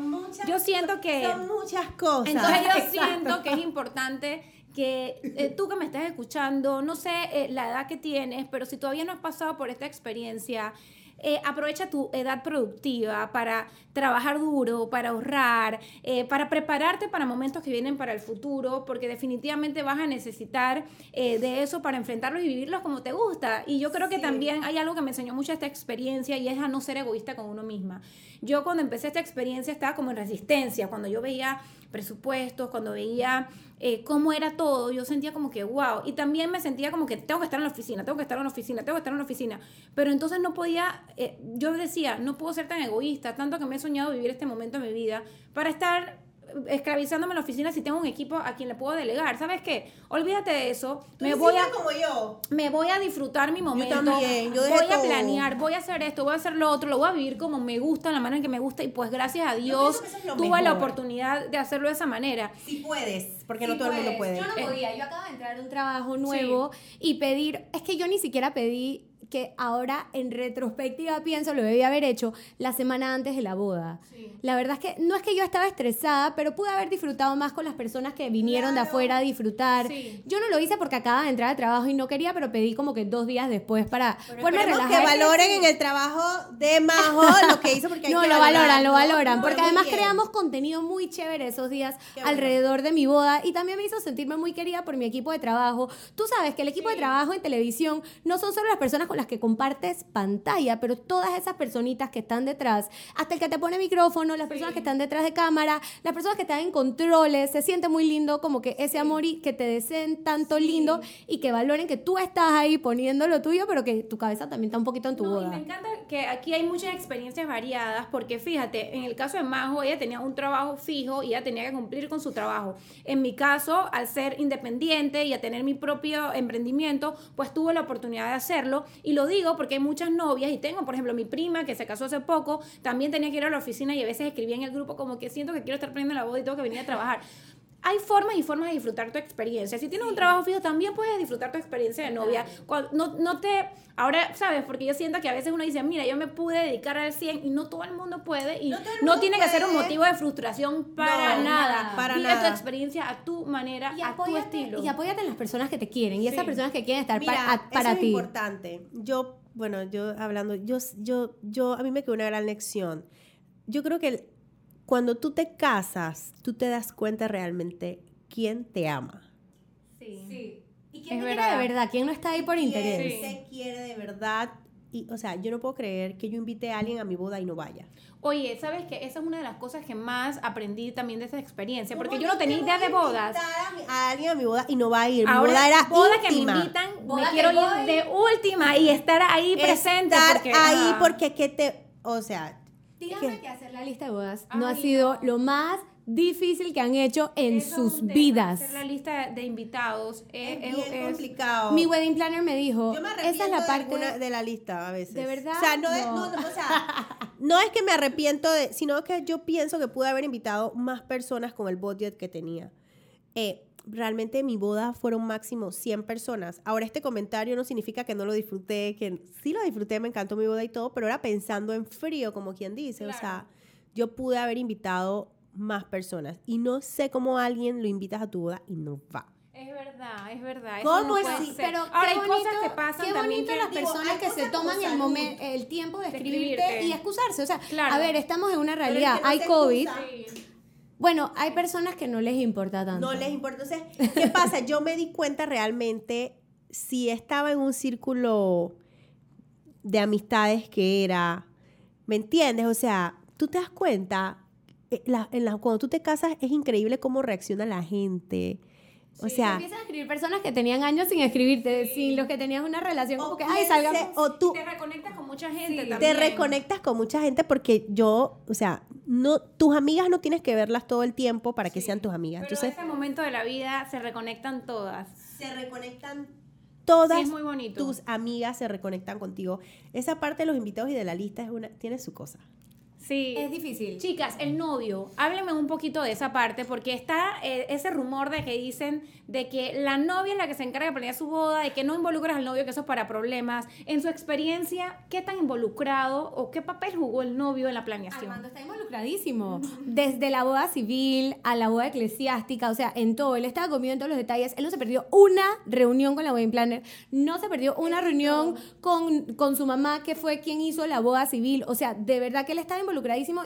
yo siento que... Son muchas cosas. Entonces, yo siento que es importante que tú que me estás escuchando, no sé la edad que tienes, pero si todavía no has pasado por esta experiencia, eh, aprovecha tu edad productiva para trabajar duro, para ahorrar, eh, para prepararte para momentos que vienen para el futuro, porque definitivamente vas a necesitar eh, de eso para enfrentarlos y vivirlos como te gusta. Y yo creo que también hay algo que me enseñó mucho esta experiencia y es a no ser egoísta con uno misma. Yo cuando empecé esta experiencia estaba como en resistencia, cuando yo veía presupuestos, cuando veía eh, cómo era todo, yo sentía como que wow. Y también me sentía como que tengo que estar en la oficina, tengo que estar en la oficina, tengo que estar en la oficina. Pero entonces no podía, eh, yo decía, no puedo ser tan egoísta, tanto que me he soñado vivir este momento de mi vida para estar esclavizándome en la oficina si tengo un equipo a quien le puedo delegar. ¿Sabes qué? Olvídate de eso. me voy a como yo. Me voy a disfrutar mi momento. Yo también. Yo voy a planear, voy a hacer esto, voy a hacer lo otro, lo voy a vivir como me gusta, en la manera en que me gusta y pues gracias a Dios tuve la oportunidad de hacerlo de esa manera. Si puedes, porque no todo el mundo puede. Yo no podía, yo acabo de entrar a un trabajo nuevo y pedir, es que yo ni siquiera pedí que ahora en retrospectiva pienso lo debía haber hecho la semana antes de la boda. La verdad es que no es que yo estaba estresada, pero pude haber disfrutado más con las personas que vinieron de afuera a disfrutar. Yo no lo hice porque acaba de entrar al trabajo y no quería, pero pedí como que dos días después para ponerme relajar. que valoren en el trabajo de Majo lo que hizo porque hay No, lo valoran, lo valoran, porque además creamos contenido muy chévere esos días alrededor de mi boda y también me hizo sentirme muy querida por mi equipo de trabajo. Tú sabes que el equipo de trabajo en televisión no son solo las personas con las que compartes pantalla, pero todas esas personitas que están detrás, hasta el que te pone micrófono, las personas que están detrás de cámara, las personas que están en controles, se siente muy lindo como que ese amor y que te deseen tanto lindo y que valoren que tú estás ahí poniendo lo tuyo, pero que tu cabeza también está un poquito en tu boda. me encanta que aquí hay muchas experiencias variadas, porque fíjate, en el caso de Majo, ella tenía un trabajo fijo y ella tenía que cumplir con su trabajo. En mi caso, al ser independiente y a tener mi propio emprendimiento, pues tuve la oportunidad de hacerlo y lo digo porque hay muchas novias y tengo, por ejemplo, mi prima que se casó hace poco, también tenía que ir a la oficina y a veces escribía en el grupo como que siento que quiero estar prendiendo la voz y tengo que venir a trabajar hay formas y formas de disfrutar tu experiencia. Si tienes un trabajo fijo, también puedes disfrutar tu experiencia de novia. No, no te... Ahora, ¿sabes? Porque yo siento que a veces uno dice, mira, yo me pude dedicar al 100 y no todo el mundo puede y no, tiene que ser un motivo de frustración para nada. Para Vive tu experiencia a tu manera, a tu estilo. Y apóyate en las personas que te quieren y esas personas que quieren estar para, para eso ti. Es importante. Yo, bueno, yo hablando, yo, yo, yo, a mí me quedó una gran lección. Yo creo que cuando tú te casas, tú te das cuenta realmente quién te ama. Sí. sí. ¿Y quién te quiere de verdad? ¿Quién no está ahí por interés? ¿Quién te quiere de verdad? Y, o sea, yo no puedo creer que yo invite a alguien a mi boda y no vaya. Oye, ¿sabes qué? Esa es una de las cosas que más aprendí también de esa experiencia, porque yo no tenía idea de bodas. A, alguien a mi boda y no va a ir. Mi boda era boda que me invitan, me quiero ir de última y estar ahí presente. Estar ahí porque que te, o sea, Dígame que hacer la lista de bodas no ha sido lo más difícil que han hecho en sus vidas. Hacer la lista de invitados es, bien complicado. Mi wedding planner me dijo, esa es la parte de, la lista a veces. De verdad. O sea, no, Es, no, o sea, no es que me arrepiento de, sino que yo pienso que pude haber invitado más personas con el budget que tenía. Eh, realmente mi boda fueron máximo 100 personas. Ahora este comentario no significa que no lo disfruté, que sí lo disfruté, me encantó mi boda y todo, pero era pensando en frío, como quien dice. O sea, yo pude haber invitado más personas y no sé cómo alguien lo invitas a tu boda y no va. Es verdad, es verdad. ¿Cómo es? Pero Ahora, hay cosas que pasan qué bonito las personas que se toman el, momento, el tiempo de, escribirte, y excusarse. O sea, a ver, estamos en una realidad. hay COVID. Bueno, hay personas que no les importa tanto. No les importa. Entonces, ¿qué pasa? Yo me di cuenta realmente si estaba en un círculo de amistades que era, ¿me entiendes? O sea, tú te das cuenta, eh, cuando tú te casas es increíble cómo reacciona la gente. O sea, empiezas a escribir personas que tenían años sin escribirte, sin los que tenías una relación como que, ay, salgamos. O tú te reconectas con mucha gente también. Te reconectas con mucha gente porque yo, o sea, no, tus amigas no tienes que verlas todo el tiempo para que sean tus amigas. Pero Entonces, en ese momento de la vida se reconectan todas. Se reconectan todas es muy bonito. tus amigas se reconectan contigo. Esa parte de los invitados y de la lista es una, tiene su cosa. Sí. Es difícil. Chicas, el novio, háblenme un poquito de esa parte, porque está eh, ese rumor de que dicen de que la novia es la que se encarga de planear su boda, de que no involucras al novio, que eso es para problemas. En su experiencia, ¿qué tan involucrado o qué papel jugó el novio en la planeación? Armando está involucradísimo. Desde la boda civil a la boda eclesiástica, o sea, en todo. Él estaba conmigo en todos los detalles. Él no se perdió una reunión con la wedding planner, no se perdió una reunión con, con su mamá, que fue quien hizo la boda civil. O sea, de verdad que él estaba involucrado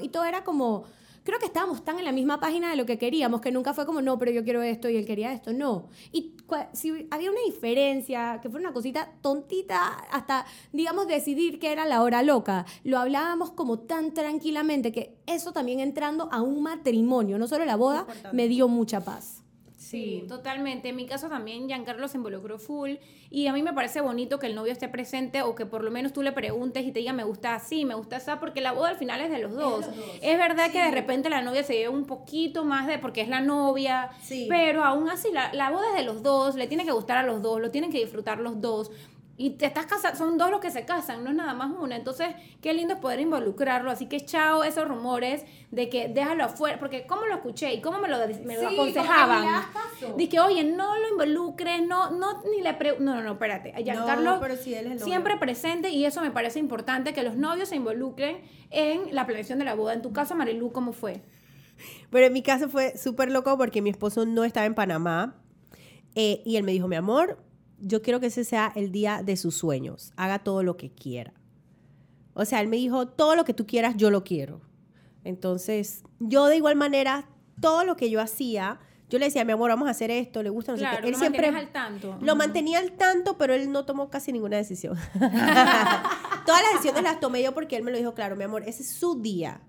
y todo era como creo que estábamos tan en la misma página de lo que queríamos que nunca fue como, no, pero yo quiero esto y él quería esto. No. Y si había una diferencia, que fue una cosita tontita, hasta, digamos, decidir que era la hora loca, lo hablábamos como tan tranquilamente que eso también entrando a un matrimonio, no solo la boda, me dio mucha paz. Sí, totalmente. En mi caso también Giancarlo se involucró full y a mí me parece bonito que el novio esté presente o que por lo menos tú le preguntes y te diga me gusta así, me gusta así, porque la boda al final es de los dos. Es, verdad que de repente la novia se lleva un poquito más de porque es la novia, pero aún así la, la boda es de los dos, le tiene que gustar a los dos, lo tienen que disfrutar los dos. Y te estás casando, son dos los que se casan, no es nada más una. Entonces, qué lindo es poder involucrarlo. Así que chao esos rumores de que déjalo afuera. Porque cómo lo escuché y cómo me lo, me lo aconsejaban. Dije, oye, no lo involucres, no, no, ni le pre No, no, no, espérate. Giancarlo no, siempre presente y eso me parece importante, que los novios se involucren en la planeación de la boda. En tu caso, Marilu, ¿cómo fue? Bueno, en mi caso fue súper loco porque mi esposo no estaba en Panamá. Eh, y él me dijo, mi amor, yo quiero que ese sea el día de sus sueños. Haga todo lo que quiera. O sea, él me dijo, todo lo que tú quieras, yo lo quiero. Entonces, yo de igual manera, todo lo que yo hacía, yo le decía, mi amor, vamos a hacer esto, le gusta, no sé qué. Él siempre al tanto. Lo mantenía al tanto, pero él no tomó casi ninguna decisión. Todas las decisiones las tomé yo porque él me lo dijo, claro, mi amor, ese es su día.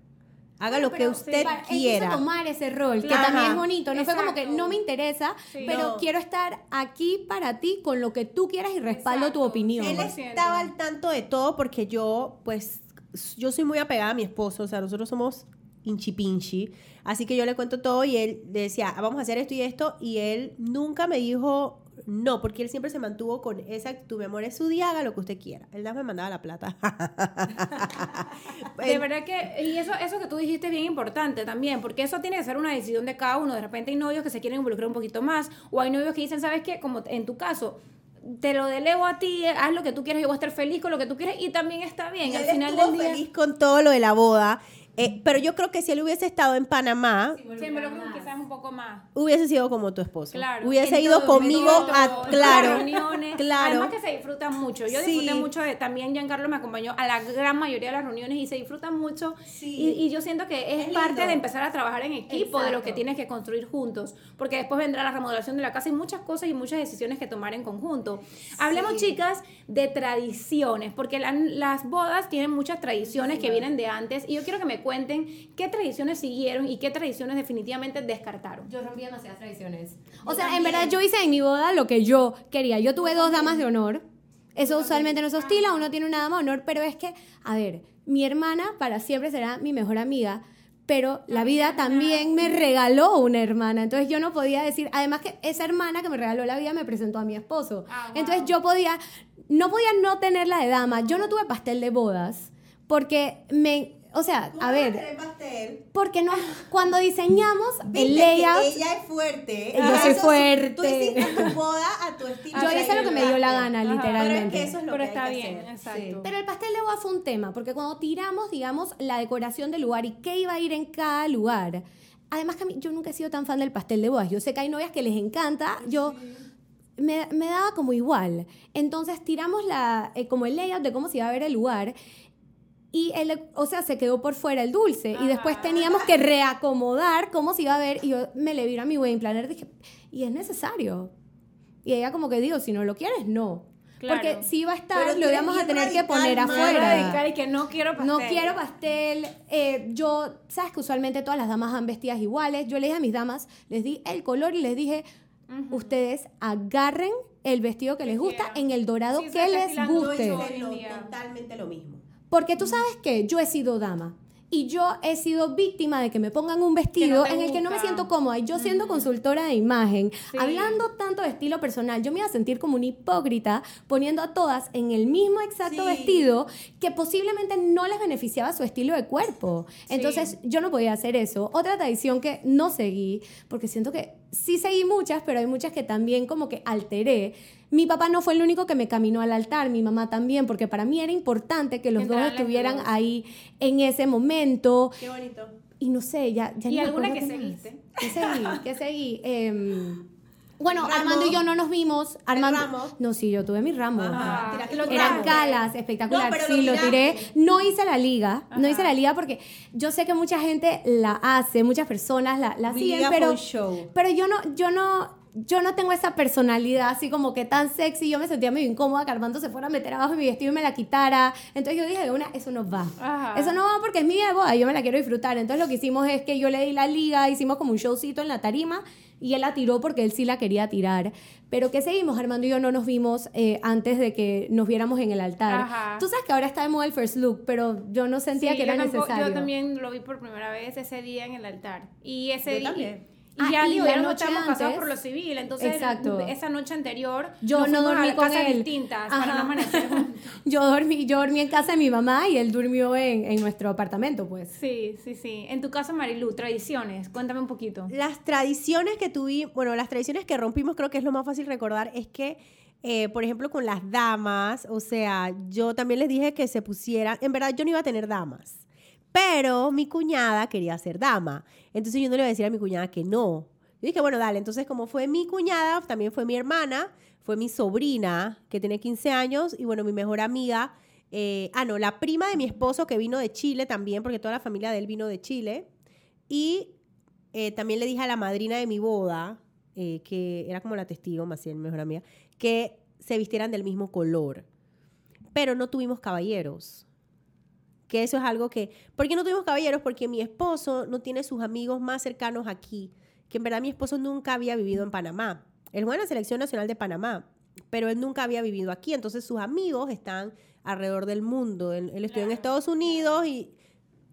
Haga lo que usted quiera. tomar ese rol, que también es bonito. No fue como que no me interesa, pero quiero estar aquí para ti con lo que tú quieras y respaldo tu opinión. Él estaba al tanto de todo porque yo, pues, yo soy muy apegada a mi esposo. O sea, nosotros somos pinchi Así que yo le cuento todo y él decía, ah, vamos a hacer esto y esto. Y él nunca me dijo no, porque él siempre se mantuvo con esa actitud, mi amor, es su día, haga lo que usted quiera. Él nada me mandaba la plata. de verdad que, y eso, eso que tú dijiste es bien importante también, porque eso tiene que ser una decisión de cada uno. De repente hay novios que se quieren involucrar un poquito más, o hay novios que dicen, ¿sabes qué? Como en tu caso, te lo delego a ti, haz lo que tú quieras, yo voy a estar feliz con lo que tú quieres y también está bien. Al final del día, feliz con todo lo de la boda eh, pero yo creo que si él hubiese estado en Panamá, quizás un poco más. Hubiese sido como tu esposo. Claro. Hubiese ido conmigo a, claro, reuniones. Claro. Además que se disfrutan mucho. Yo disfruté mucho de, también Giancarlo me acompañó a la gran mayoría de las reuniones y se disfrutan mucho. Sí. Y, yo siento que es, parte de empezar a trabajar en equipo, de lo que tienes que construir juntos. Porque después vendrá la remodelación de la casa y muchas cosas y muchas decisiones que tomar en conjunto. Hablemos, chicas, de tradiciones, porque las bodas tienen muchas tradiciones que vienen de antes y yo quiero que me cuenten qué tradiciones siguieron y qué tradiciones definitivamente descartaron. Yo rompí demasiadas tradiciones. O sea, en verdad yo hice en mi boda lo que yo quería. Yo tuve dos damas de honor. Eso usualmente no se hostila, uno tiene una dama de honor, pero es que, a ver, mi hermana para siempre será mi mejor amiga, pero la vida también me regaló una hermana. Entonces yo no podía decir, además que esa hermana que me regaló la vida me presentó a mi esposo. Ah, Entonces yo podía, no podía no tenerla de dama. Yo no tuve pastel de bodas porque me o sea, a ver. Pastel? Porque no, cuando diseñamos el layout. ella es fuerte. Yo soy fuerte. Tú hiciste tu boda a tu estilo. Yo hice lo que me dio la gana, literalmente. Pero, es que eso es lo pero está bien, exacto. Pero el pastel de boda fue un tema, porque cuando tiramos, digamos, la decoración del lugar y qué iba a ir en cada lugar. Además que a mí, yo nunca he sido tan fan del pastel de bodas. Yo sé que hay novias que les encanta. Yo. Me, me, daba como igual. Entonces tiramos la, eh, como el layout de cómo se iba a ver el lugar y él, o sea, se quedó por fuera el dulce. Y después ah. teníamos que reacomodar cómo se iba a ver. Y yo me le vi a mi wedding planner y dije, y es necesario. Y ella como que dijo, si no lo quieres, no. Porque si iba a estar, lo íbamos a tener que poner afuera. Y que no quiero pastel. No quiero pastel. Eh, yo, sabes que usualmente todas las damas van vestidas iguales. Yo le dije a mis damas, les di el color y les dije, ustedes agarren el vestido que les gusta en el dorado que les guste. totalmente lo mismo. Porque tú sabes que yo he sido dama y yo he sido víctima de que me pongan un vestido en el que no me siento cómoda. Y yo siendo consultora de imagen, hablando tanto de estilo personal, yo me iba a sentir como una hipócrita poniendo a todas en el mismo exacto vestido que posiblemente no les beneficiaba su estilo de cuerpo. Entonces yo no podía hacer eso. Otra tradición que no seguí, porque siento que sí seguí muchas, pero hay muchas que también como que alteré mi papá no fue el único que me caminó al altar, mi mamá también, porque para mí era importante que los dos estuvieran ahí en ese momento. Qué bonito. Y no sé, ya... ya ¿Y alguna que seguiste? ¿Qué seguí? ¿Qué seguí? Em, Bueno, Armando y yo no nos vimos. Armando. No, sí, yo tuve mi ramo. Eran galas, espectacular. sí, lo, tiré. No hice la liga. No hice la liga porque yo sé que mucha gente la hace, muchas personas la, la siguen, pero, pero yo no, yo no, yo no tengo esa personalidad así como que tan sexy. Yo me sentía muy incómoda que Armando se fuera a meter abajo de mi vestido y me la quitara. Entonces yo dije, una, eso no va. Eso no va porque es mi de boda, yo me la quiero disfrutar. Entonces lo que hicimos es que yo le di la liga, hicimos como un showcito en la tarima y él la tiró porque él sí la quería tirar. Pero ¿qué seguimos? Armando y yo no nos vimos eh, antes de que nos viéramos en el altar. Tú sabes que ahora está de moda el first look, pero yo no sentía que era necesario. Yo también lo vi por primera vez ese día en el altar. Y ese día... Y ah, ya digo, ya nos estamos pasados por lo civil, entonces esa noche anterior yo no dormí con él. distintas para no amanecer yo dormí, yo dormí en casa de mi mamá y él durmió en, en, nuestro apartamento, pues. Sí, sí, sí. En tu casa, Marilu, tradiciones, cuéntame un poquito. Las tradiciones que tuvimos, bueno, las tradiciones que rompimos, creo que es lo más fácil recordar, es que eh, por ejemplo, con las damas, o sea, yo también les dije que se pusieran, en verdad yo no iba a tener damas, pero mi cuñada quería ser dama. Entonces yo no le iba a decir a mi cuñada que no. Yo dije, bueno, dale. Entonces, como fue mi cuñada, también fue mi hermana, fue mi sobrina, que tiene 15 años, y bueno, mi mejor amiga. Eh, ah, no, la prima de mi esposo que vino de Chile también, porque toda la familia de él vino de Chile. Y eh, también le dije a la madrina de mi boda, eh, que era como la testigo, más bien mejor amiga, que se vistieran del mismo color. Pero no tuvimos caballeros que eso es algo que... ¿Por qué no tuvimos caballeros? Porque mi esposo no tiene sus amigos más cercanos aquí, que en verdad mi esposo nunca había vivido en Panamá. Él juega en la Selección Nacional de Panamá, pero él nunca había vivido aquí, entonces sus amigos están alrededor del mundo. Él, estuvo en Estados Unidos y...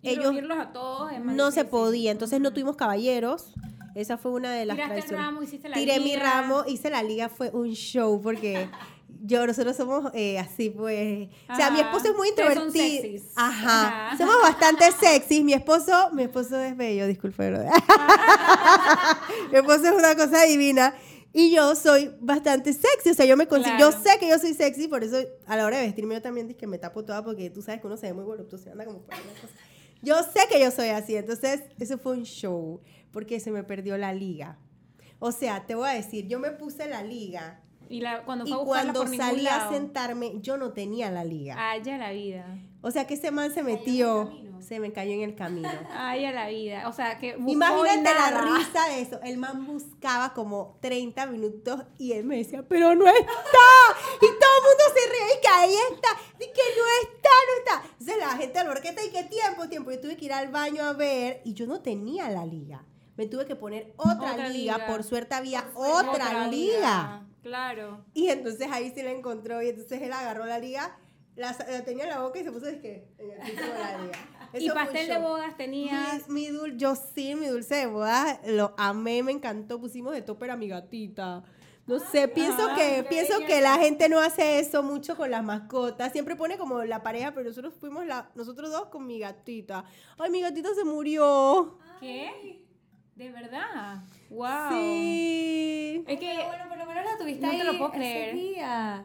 ellos a todos no se podía, entonces no tuvimos caballeros. Esa fue una de las Tiraste el ramo, hiciste la Tiré mi ramo, hice la liga, fue un show porque yo, nosotros somos eh, así, pues. O sea, mi esposo es muy introvertido. Ajá. Somos bastante sexys. Mi esposo, mi esposo es bello, disculpe, mi esposo es una cosa divina. Y yo soy bastante sexy, o sea, yo me consigo, yo sé que yo soy sexy, por eso a la hora de vestirme yo también que me tapo toda porque tú sabes que uno se ve muy voluptuoso, anda como por Yo sé que yo soy así, entonces eso fue un show, porque se me perdió la liga. O sea, te voy a decir, yo me puse la liga y la, cuando, fue y cuando salí a sentarme, yo no tenía la liga. Ay, ya la vida. O sea, que ese man se metió, se me cayó en el camino. Ay, a la vida. O sea, que Imagínate la risa de eso. El man buscaba como 30 minutos y él me decía, pero no está. Y todo el mundo se reía y que ahí está. Y que no está, no está. Entonces la gente al orquesta y qué tiempo, tiempo. Yo tuve que ir al baño a ver y yo no tenía la liga. Me tuve que poner otra, liga. Por suerte había otra, liga. Claro. Y entonces ahí sí la encontró y entonces él agarró la liga, la, tenía en la boca y se puso es que en el piso de la liga. ¿Y pastel de bodas tenías? Mi, yo sí, mi dulce de bodas lo amé, me encantó. Pusimos de topper a mi gatita. No sé, pienso ah, que pienso que la gente no hace eso mucho con las mascotas. Siempre pone como la pareja, pero nosotros fuimos la, nosotros dos con mi gatita. Ay, mi gatita se murió. ¿Qué? ¿De verdad? ¡Wow! Sí. Es que, bueno, por lo menos la tuviste no te lo puedo creer.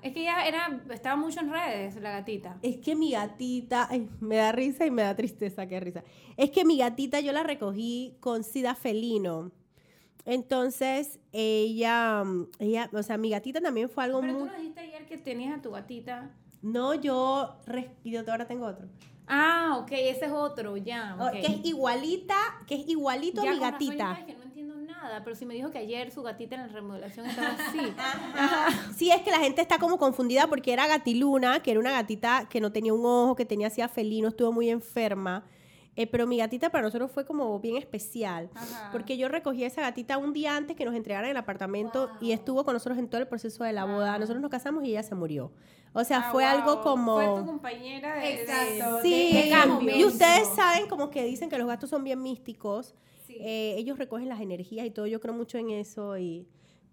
Es que ella era, estaba mucho en redes, la gatita. Es que mi gatita, ay, me da risa y me da tristeza, qué risa. Es que mi gatita yo la recogí con sida felino. Entonces, ella, ella, o sea, mi gatita también fue algo Pero tú nos dijiste ayer que tenías a tu gatita. No, yo, yo ahora tengo otro. Ah, ok, ese es otro, ya. Que es igualita, que es igualito a mi gatita. que no entiendo nada, pero si me dijo que ayer su gatita en la remodelación estaba así. sí, es que la gente está como confundida porque era gatiluna, que era una gatita que no tenía un ojo, que tenía así felino, estuvo muy enferma. Eh, pero mi gatita para nosotros fue como bien especial, porque yo recogí a esa gatita un día antes que nos entregaran el apartamento y estuvo con nosotros en todo el proceso de la boda. Nosotros nos casamos y ella se murió. O sea, ah, fue algo como... Fue tu compañera de, Exacto, sí, cambio. Y ustedes saben como que dicen que los gatos son bien místicos. Eh, ellos recogen las energías y todo. Yo creo mucho en eso y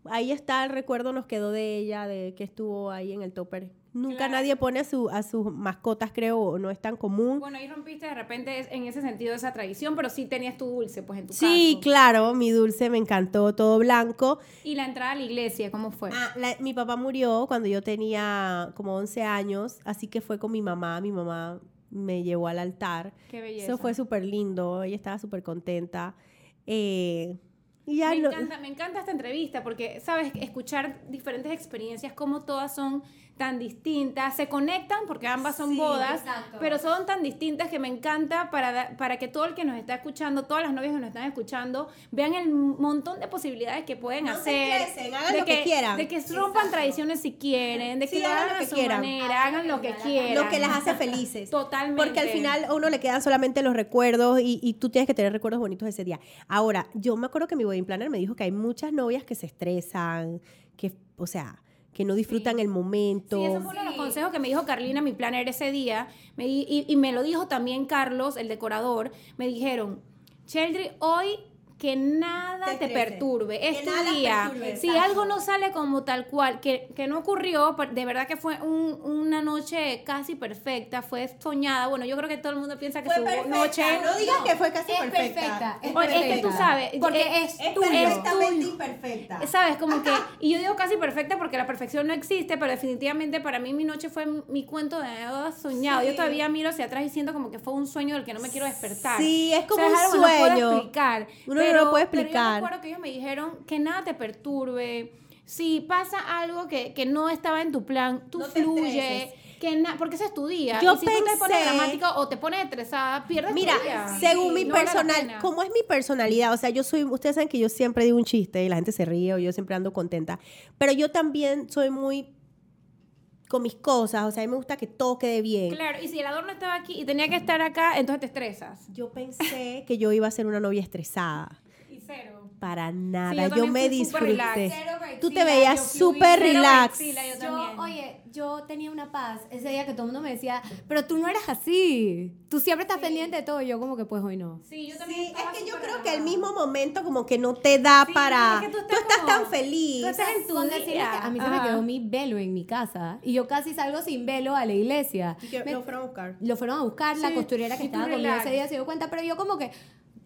ahí está el recuerdo nos quedó de ella, de que estuvo ahí en el topper Nunca nadie pone a, su, a sus mascotas, creo, no es tan común. Bueno, ahí rompiste de repente en ese sentido esa tradición, pero sí tenías tu dulce, pues en tu Sí, claro, mi dulce me encantó, todo blanco. ¿Y la entrada a la iglesia, cómo fue? Ah, mi papá murió cuando yo tenía como 11 años, así que fue con mi mamá, mi mamá me llevó al altar. Qué belleza. Eso fue súper lindo, ella estaba súper contenta. Eh, me, encanta, me encanta esta entrevista porque, sabes, escuchar diferentes experiencias, como todas son tan distintas, se conectan porque ambas son bodas, pero son tan distintas que me encanta para, para que todo el que nos está escuchando, todas las novias que nos están escuchando, vean el montón de posibilidades que pueden hacer. hagan de lo que, quieran. De que rompan tradiciones si quieren, de que lo hagan, a su manera, hagan, lo que quieran. Lo que las hace felices. Totalmente. Porque al final a uno le quedan solamente los recuerdos y, y tú tienes que tener recuerdos bonitos ese día. Ahora, yo me acuerdo que mi wedding planner me dijo que hay muchas novias que se estresan, que, o sea que no disfrutan el momento. Sí, eso fue uno de los consejos que me dijo Carlina, mi planner, ese día. Me, y, y, me lo dijo también Carlos, el decorador. Me dijeron, Cheldry, hoy que nada te, perturbe. Es tu día. si algo no sale como tal cual, que, que no ocurrió, de verdad que fue un, una noche casi perfecta, fue soñada. Bueno, yo creo que todo el mundo piensa que su noche. No digas que fue casi perfecta. Es, que tú sabes. Porque es, es, perfectamente imperfecta. Sabes, como que. Y yo digo casi perfecta porque la perfección no existe, pero definitivamente para mí mi noche fue mi cuento de soñado. Yo todavía miro hacia atrás diciendo como que fue un sueño del que no me quiero despertar. Sí, es como un sueño. No explicar pero, no puede explicar. Pero yo recuerdo que ellos me dijeron que nada te perturbe. Si pasa algo que, que no estaba en tu plan, tú fluye. Que porque ese es tu día. Yo y si pensé, tú te pones dramática o te pones estresada, pierdes Mira, tu día. según mi personal, como es mi personalidad, o sea, yo soy, ustedes saben que yo siempre digo un chiste y la gente se ríe o yo siempre ando contenta, pero yo también soy muy con mis cosas, o sea, a mí me gusta que todo quede bien. Claro, y si el adorno estaba aquí y tenía que estar acá, entonces te estresas. Yo pensé que yo iba a ser una novia estresada. Para nada, yo, me disfruté. Tú te veías súper relax. Yo, oye, yo tenía una paz ese día que todo el mundo me decía, pero tú no eras así. Tú siempre estás pendiente de todo. Yo como que pues hoy no. Sí, yo también. es que yo creo que el mismo momento como que no te da para... tú, estás, tan feliz. Tú estás en tu día. a mí se me quedó mi velo en mi casa y yo casi salgo sin velo a la iglesia. Y que lo fueron a buscar. Lo fueron a buscar, la costurera que estaba conmigo ese día se dio cuenta, pero yo como que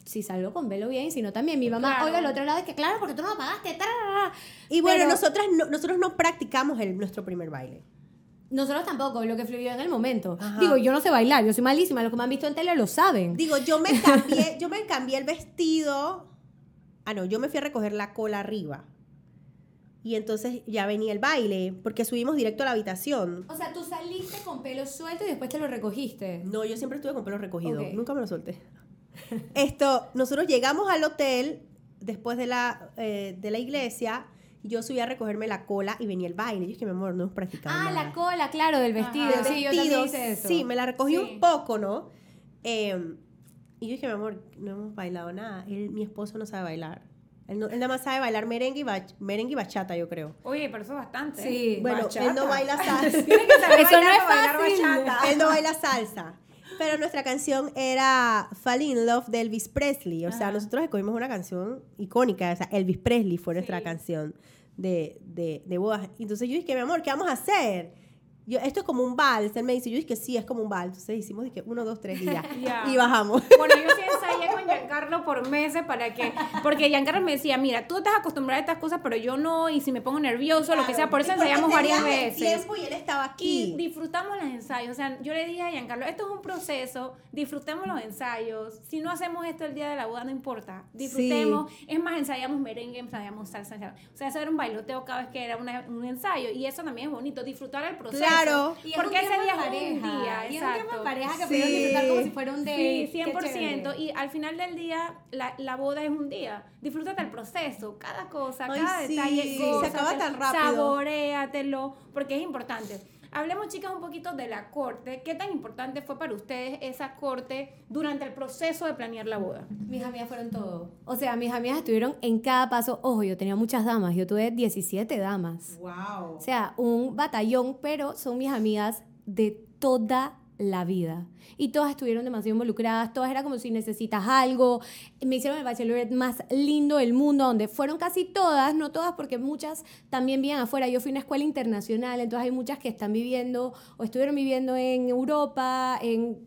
si salgo con velo bien, si no también. Mi mamá, oiga, el otro lado es que, claro, porque tú no lo pagaste. Y bueno, nosotras no, nosotros no practicamos el, nuestro primer baile. Nosotros tampoco, lo que fluyó en el momento. Digo, yo no sé bailar, yo soy malísima, los que me han visto en tele lo saben. Digo, yo me cambié, yo me cambié el vestido. Ah, no, yo me fui a recoger la cola arriba. Y entonces ya venía el baile, porque subimos directo a la habitación. O sea, tú saliste con pelo suelto y después te lo recogiste. No, yo siempre estuve con pelo recogido. Nunca me lo solté. Esto, nosotros llegamos al hotel después de la, eh, de la iglesia. Yo subí a recogerme la cola y venía el baile. Yo dije, mi amor, no hemos practicado. Ah, la cola, claro, del vestido. Sí, yo hice eso. Sí, me la recogí un poco, ¿no? Em, y yo dije, mi amor, no hemos bailado nada. mi esposo no sabe bailar. Él, nada más sabe bailar merengue y, merengue y bachata, yo creo. Oye, pero eso es bastante. Sí, bueno, él no baila salsa. eso no es fácil. Él no baila salsa. Pero nuestra canción era Fall in Love de Elvis Presley. O sea, nosotros escogimos una canción icónica. O sea, Elvis Presley fue nuestra canción de, de, de bodas. Entonces yo dije, mi amor, ¿qué vamos a hacer? Yo, esto es como un vals. Él me dice, yo dije que sí, es como un vals. Entonces hicimos, dije, uno, dos, tres y ya. Y bajamos. Bueno, yo sí ensayé con Giancarlo por meses para que, porque Giancarlo me decía, mira, tú estás acostumbrada a estas cosas, pero yo no, y si me pongo nervioso, lo que sea, por eso ensayamos varias veces. tiempo y él estaba aquí. Y disfrutamos los ensayos. O sea, yo le dije a Giancarlo, esto es un proceso, disfrutemos los ensayos. Si no hacemos esto el día de la boda, no importa. Disfrutemos. Es más, ensayamos merengue, ensayamos salsa. O sea, hacer un bailoteo cada vez que era un ensayo. Y eso también es bonito, disfrutar el proceso. Claro. Porque ese día es un día, y exacto. un pareja que sí. disfrutar como si fuera un día. Sí, 100%. Y al final del día, la, la, boda es un día. Disfrútate el proceso, cada cosa, cada detalle. se acaba tan rápido. Saboreatelo, porque es importante. Hablemos, chicas, un poquito de la corte. ¿Qué tan importante fue para ustedes esa corte durante el proceso de planear la boda? Mis amigas fueron todo. O sea, mis amigas estuvieron en cada paso. Ojo, yo tenía muchas damas. Yo tuve 17 damas. ¡Wow! O sea, un batallón, pero son mis amigas de toda la vida. Y todas estuvieron demasiado involucradas, todas era como si necesitas algo. Me hicieron el bachelorette más lindo del mundo, donde fueron casi todas, no todas porque muchas también vivían afuera. Yo fui a una escuela internacional, entonces hay muchas que están viviendo o estuvieron viviendo en Europa, en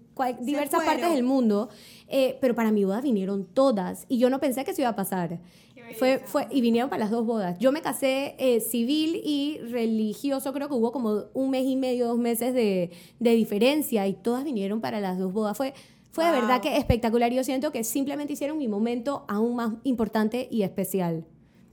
diversas partes del mundo. Eh, pero para mi boda vinieron todas y yo no pensé que eso iba a pasar. Fue, fue, y vinieron para las dos bodas. Yo me casé eh, civil y religioso, creo que hubo como un mes y medio, dos meses de, de, diferencia y todas vinieron para las dos bodas. Fue, Fue de verdad que espectacular. Yo siento que simplemente hicieron mi momento aún más importante y especial.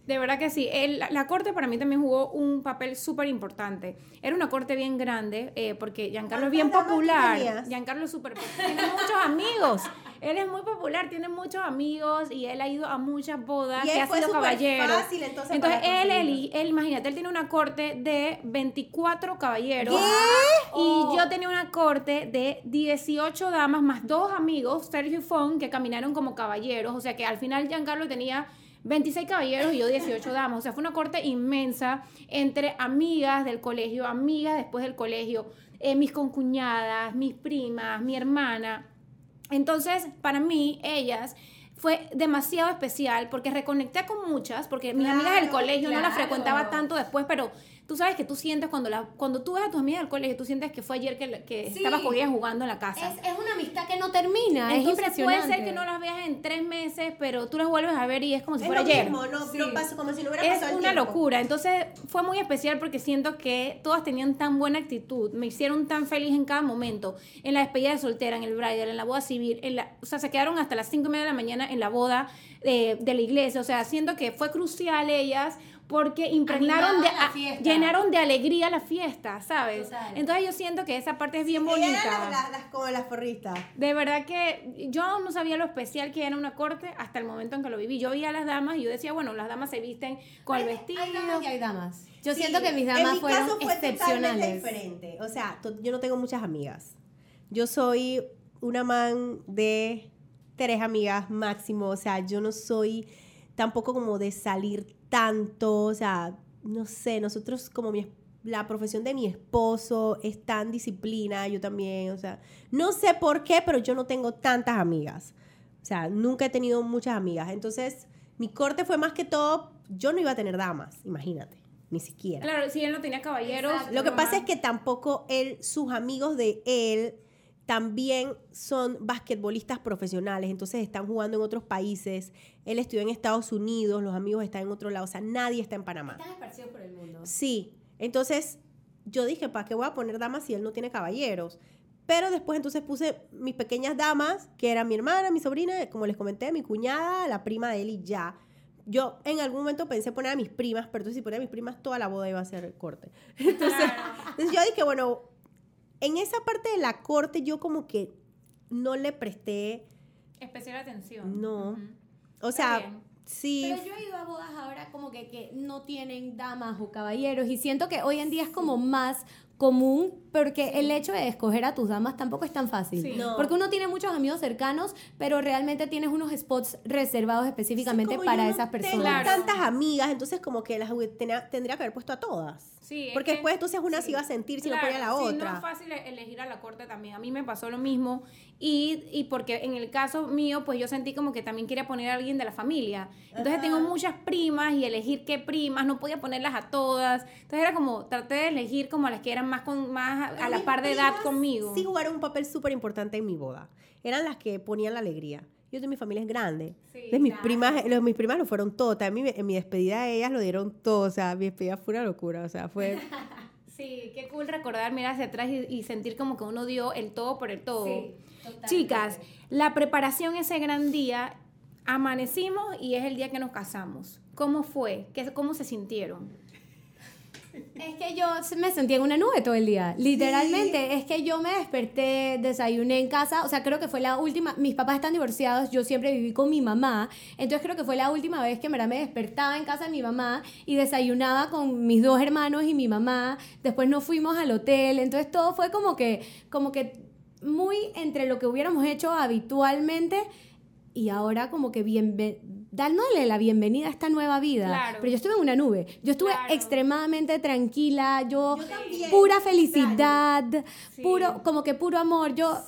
De verdad que sí. la corte para mí también jugó un papel súper importante. Era una corte bien grande, eh, porque Giancarlo es bien popular. Giancarlo es súper... Tiene muchos amigos. Él es muy popular, tiene muchos amigos y él ha ido a muchas bodas y, ha sido caballero. Fácil, entonces, entonces él, él, él, imagínate, él tiene una corte de 24 caballeros. ¿Qué? Y yo tenía una corte de 18 damas más dos amigos, Sergio y Fon, que caminaron como caballeros. O sea que al final Giancarlo tenía 26 caballeros y yo 18 damas. O sea, fue una corte inmensa entre amigas del colegio, amigas después del colegio, eh, mis concuñadas, mis primas, mi hermana. Entonces, para mí, ellas fue demasiado especial porque reconecté con muchas, porque mis amigas del colegio no las frecuentaba tanto después, pero tú sabes que tú sientes cuando la, cuando tú ves a tus amigas del colegio, tú sientes que fue ayer que, que estabas con ellas jugando en la casa. Es, es, una amistad que no termina, es impresionante. Puede ser que no las veas en tres meses, pero tú las vuelves a ver y es como si fuera ayer. Mismo, no, no pasa como si no hubiera es pasado una locura. Entonces fue muy especial porque siento que todas tenían tan buena actitud, me hicieron tan feliz en cada momento. En la despedida de soltera, en el bridal, en la boda civil, en la, o sea, se quedaron hasta las cinco y media de la mañana en la boda de, de la iglesia. O sea, siento que fue crucial ellas porque impregnaron de, llenaron de alegría la fiesta, ¿sabes? Entonces yo siento que esa parte es bien bonita. Las, las, como las porristas. De verdad que yo no sabía lo especial que era una corte hasta el momento en que lo viví. Yo veía a las damas y yo decía, bueno, las damas se visten con el vestido. Hay damas y hay damas. Yo siento que mis damas fueron fue excepcionales. diferente. O sea, yo no tengo muchas amigas. Yo soy una man de tres amigas máximo. O sea, yo no soy tampoco como de salir tanto, o sea, no sé, nosotros como mi, la profesión de mi esposo es tan disciplina, yo también, o sea, no sé por qué, pero yo no tengo tantas amigas. O sea, nunca he tenido muchas amigas. Entonces, mi corte fue más que todo, yo no iba a tener damas, imagínate, ni siquiera. Claro, si él no tenía caballeros. Lo que pasa es que tampoco él, sus amigos de él, también son basquetbolistas profesionales, entonces están jugando en otros países. Él estudió en Estados Unidos, los amigos están en otro lado, o sea, nadie está en Panamá. Están esparcidos por el mundo. Sí, entonces yo dije, ¿para qué voy a poner damas si él no tiene caballeros? Pero después entonces puse mis pequeñas damas, que eran mi hermana, mi sobrina, como les comenté, mi cuñada, la prima de él y ya. Yo en algún momento pensé poner a mis primas, pero entonces si ponía a mis primas, toda la boda iba a ser corte. Entonces, entonces yo dije, bueno, en esa parte de la corte yo como que no le presté... Especial atención. No. O sea, sí. Pero yo he ido a bodas ahora como que, que no tienen damas o caballeros y siento que hoy en día es como más común, porque el hecho de escoger a tus damas tampoco es tan fácil. Porque uno tiene muchos amigos cercanos, pero realmente tienes unos spots reservados específicamente para esas personas. Tengo tantas amigas, entonces como que las tendría que haber puesto a todas. Sí, porque después entonces una se iba a sentir si no ponía la otra. Sí, no es fácil elegir a la corte también. A mí me pasó lo mismo y, y, porque en el caso mío, pues yo sentí como que también quería poner a alguien de la familia. Entonces tengo muchas primas y elegir qué primas, no podía ponerlas a todas. Entonces era como, traté de elegir como a las que eran más, con, más a la par de edad conmigo. Sí jugaron un papel súper importante en mi boda. Eran las que ponían la alegría. Yo de mi familia es grande. de mis primas, los, mis primas lo fueron todo. También en mi despedida ellas lo dieron todo. O sea, mi despedida fue una locura. O sea, fue... Sí, qué cool recordar, mirar hacia atrás y, sentir como que uno dio el todo por el todo. Chicas, la preparación ese gran día, amanecimos y es el día que nos casamos. ¿Cómo fue? ¿Qué, ¿Cómo se sintieron? Es que yo me sentía en una nube todo el día, literalmente. Es que yo me desperté, desayuné en casa, o sea, creo que fue la última, mis papás están divorciados, yo siempre viví con mi mamá, entonces creo que fue la última vez que me despertaba en casa de mi mamá y desayunaba con mis dos hermanos y mi mamá, después nos fuimos al hotel, entonces todo fue como que, como que muy entre lo que hubiéramos hecho habitualmente y ahora como que bien dándole la bienvenida a esta nueva vida. Pero yo estuve en una nube. Yo estuve extremadamente tranquila, yo, pura felicidad, puro, como que puro amor. Yo,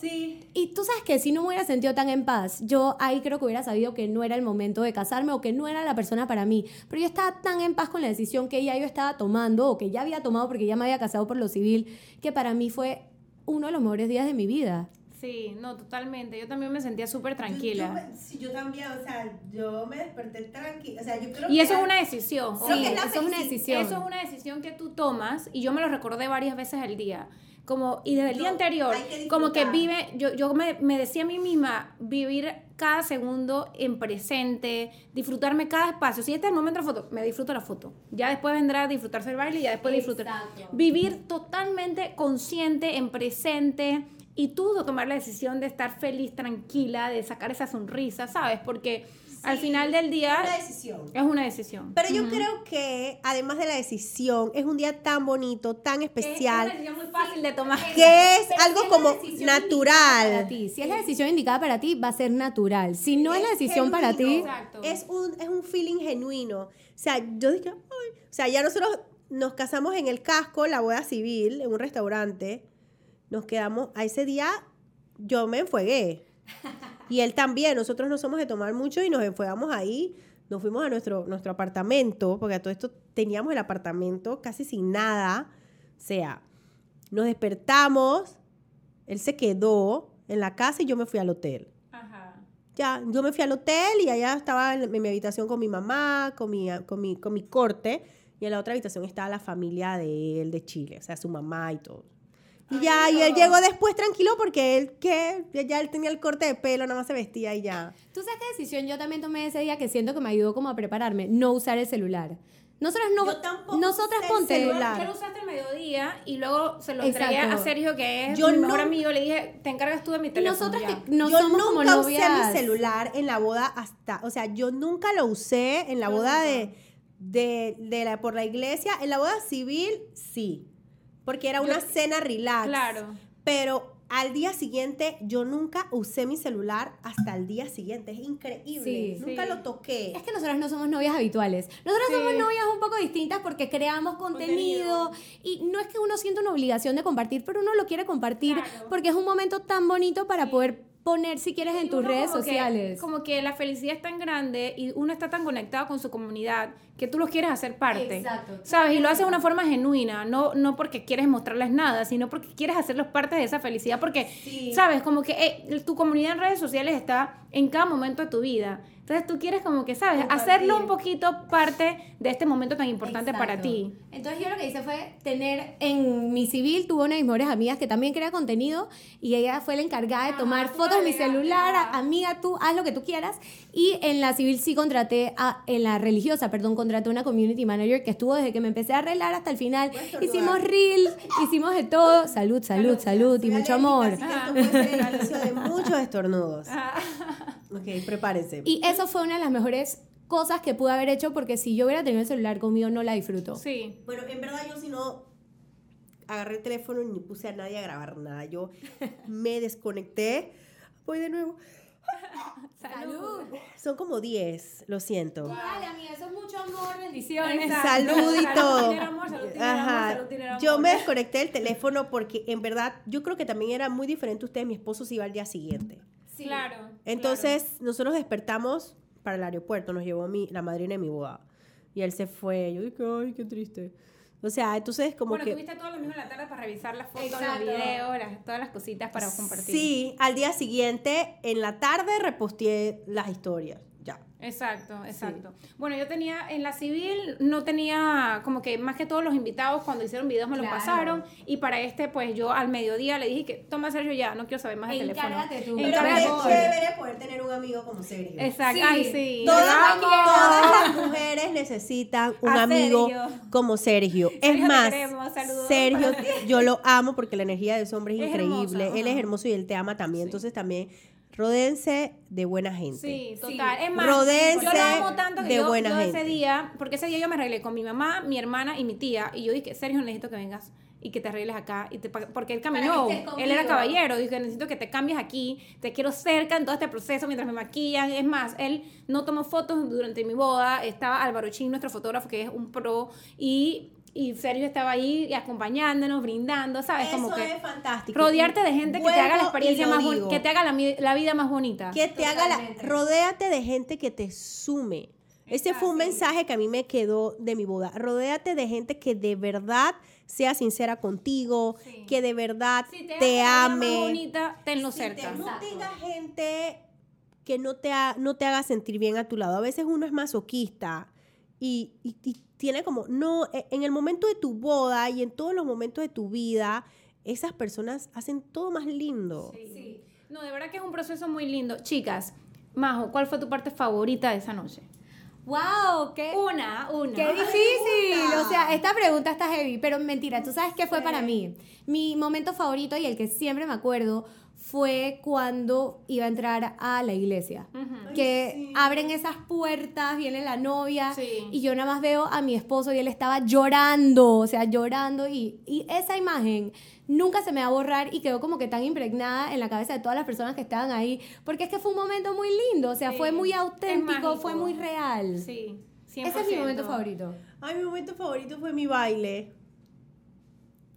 Y tú sabes que si no me hubiera sentido tan en paz, yo ahí creo que hubiera sabido que no era el momento de casarme o que no era la persona para mí. Pero yo estaba tan en paz con la decisión que ya yo estaba tomando o que ya había tomado porque ya me había casado por lo civil, que para mí fue uno de los mejores días de mi vida Sí, no, totalmente. Yo también me sentía súper tranquila. sí, yo también, o sea, yo me desperté tranquila. O sea, yo creo y eso es una decisión. Sí, eso es una decisión. Eso es una decisión que tú tomas y yo me lo recordé varias veces al día como y desde el día anterior como que vive yo, yo me, me, decía a mí misma vivir cada segundo en presente disfrutarme cada espacio si este es el momento de la foto me disfruto la foto ya después vendrá a disfrutarse el baile y ya después disfrutar vivir totalmente consciente en presente y tú tomar la decisión de estar feliz tranquila de sacar esa sonrisa sabes porque al final del día es una decisión. Es una decisión. Pero yo creo que además de la decisión, es un día tan bonito, tan especial. Es una decisión muy fácil de tomar. Que es algo como natural. Para ti. Si es la decisión indicada para ti, va a ser natural. Si no es, la decisión para ti, es un, es un feeling genuino. O sea, yo dije, o sea, ya nosotros nos casamos en el casco, la boda civil, en un restaurante. Nos quedamos, a ese día yo me enfuegué. Y él también, nosotros no somos de tomar mucho y nos enfocamos ahí. Nos fuimos a nuestro, nuestro apartamento, porque a todo esto teníamos el apartamento casi sin nada. O sea, nos despertamos, él se quedó en la casa y yo me fui al hotel. Ajá. Ya, yo me fui al hotel y allá estaba en, mi habitación con mi mamá, con mi, con mi, con mi corte, y en la otra habitación estaba la familia de él de Chile, o sea, su mamá y todo. Y ya, y él llegó después tranquilo porque él, que ya él tenía el corte de pelo, nada más se vestía y ya. ¿Tú sabes qué decisión yo también tomé ese día que siento que me ayudó como a prepararme? No usar el celular. Nosotras no. Yo tampoco nosotras ponte. celular. Yo lo usaste el mediodía y luego se lo entregué a Sergio, que es yo mi mejor amigo. Le dije, te encargas tú de mi teléfono. Nosotras que no yo somos nunca como usé mi celular en la boda hasta. O sea, yo nunca lo usé en la boda de, de, de la, por la iglesia. En la boda civil, sí. Porque era una cena relax. Claro pero al día siguiente yo nunca usé mi celular hasta el día siguiente. Es increíble. nunca lo toqué. Es que nosotras no somos novias habituales. Nosotras somos novias un poco distintas porque creamos contenido, y no es que uno sienta una obligación de compartir, pero uno lo quiere compartir porque es un momento tan bonito para poder poner si quieres en tus redes sociales. como que la felicidad es tan grande y uno está tan conectado con su comunidad que tú los quieres hacer parte. Exacto. ¿Sabes? Y lo haces de una forma genuina, no, no porque quieres mostrarles nada, sino porque quieres hacerlos parte de esa felicidad. Porque, ¿sabes? Como que eh, tu comunidad en redes sociales está en cada momento de tu vida. Entonces tú quieres como que, ¿sabes? Hacerlo un poquito parte de este momento tan importante para ti. Entonces yo lo que hice fue tener, en mi civil tuve una de mis mejores amigas que también crea contenido y ella fue la encargada de ah, tomar fotos de mi celular, amiga, tú haz lo que tú quieras. Y en la civil sí contraté, a, en la religiosa, perdón, contraté una community manager que estuvo desde que me empecé a arreglar hasta el final. Hicimos reels, hicimos de todo. Salud, salud, salud, y mucho amor. de muchos estornudos. Ok, prepárese. Y eso fue una de las mejores cosas que pude haber hecho porque si yo hubiera tenido el celular conmigo no la disfruto. Sí. Bueno, en verdad yo si no agarré el teléfono ni puse a nadie a grabar nada. Yo me desconecté. Voy de nuevo. Salud. Son como 10, lo siento. Dale, amiga, eso es mucho amor, bendiciones. Salud y todo. Ajá. Yo me desconecté del teléfono porque en verdad yo creo que también era muy diferente usted. Mi esposo se iba al día siguiente. Claro. Entonces, nosotros despertamos para el aeropuerto, nos llevó mi, la madrina de mi boda. Y él se fue. Yo dije, ay, qué triste. O sea, entonces como bueno, que... Bueno, tuviste todo lo mismo en la tarde para revisar las fotos, los videos, todas las cositas para compartir. Sí, al día siguiente, en la tarde, reposteé las historias. Exacto, exacto. Bueno, yo tenía en la civil, no tenía como que más que todos los invitados cuando hicieron videos me lo pasaron y para este pues yo al mediodía le dije que toma Sergio ya, no quiero saber más del teléfono. Tú. Pero es chévere poder tener un amigo como Sergio. Exacto, sí. Ay, sí. Todas, las mujeres necesitan un amigo como Sergio. es más, Sergio, yo lo amo porque la energía de ese hombre es, increíble. él es hermoso y él te ama también, entonces también Rodéense de buena gente. Sí, total. Es más, Rodéense yo amo tanto que de yo, buena ese día, porque ese día yo me arreglé con mi mamá, mi hermana y mi tía, y yo dije, Sergio, necesito que vengas y que te arregles acá, y te, porque él caminó, él era caballero, dije, necesito que te cambies aquí, te quiero cerca en todo este proceso mientras me maquillan, es más, él no tomó fotos durante mi boda, estaba Álvaro Chin, nuestro fotógrafo, que es un pro, y y Sergio estaba ahí acompañándonos, brindando, ¿sabes? Eso Como que es fantástico. Rodearte de gente que te haga la experiencia más que te haga la, vida más bonita. Que te haga la rodéate de gente que te sume. Ese fue un mensaje que a mí me quedó de mi boda. Rodéate de gente que de verdad sea sincera contigo, que de verdad te, ame. bonita, tenlo cerca. no tenga gente que no te, no te haga sentir bien a tu lado. A veces uno es masoquista y, tiene como, no, e, en el momento de tu boda y en todos los momentos de tu vida, esas personas hacen todo más lindo. Sí, sí. No, de verdad que es un proceso muy lindo. Chicas, Majo, ¿cuál fue tu parte favorita de esa noche? ¡Wow! ¡Qué, una, una. ¡Qué difícil! O sea, esta pregunta está heavy, pero mentira, ¿tú sabes qué fue para mí? Mi momento favorito y el que siempre me acuerdo fue cuando iba a entrar a la iglesia. Que abren esas puertas, viene la novia y yo nada más veo a mi esposo y él estaba llorando, o sea, llorando y, y esa imagen nunca se me va a borrar y quedó como que tan impregnada en la cabeza de todas las personas que estaban ahí, porque es que fue un momento muy lindo, o sea, fue muy auténtico, fue muy real. Sí. Ese es mi momento favorito. Ay, mi momento favorito fue mi baile.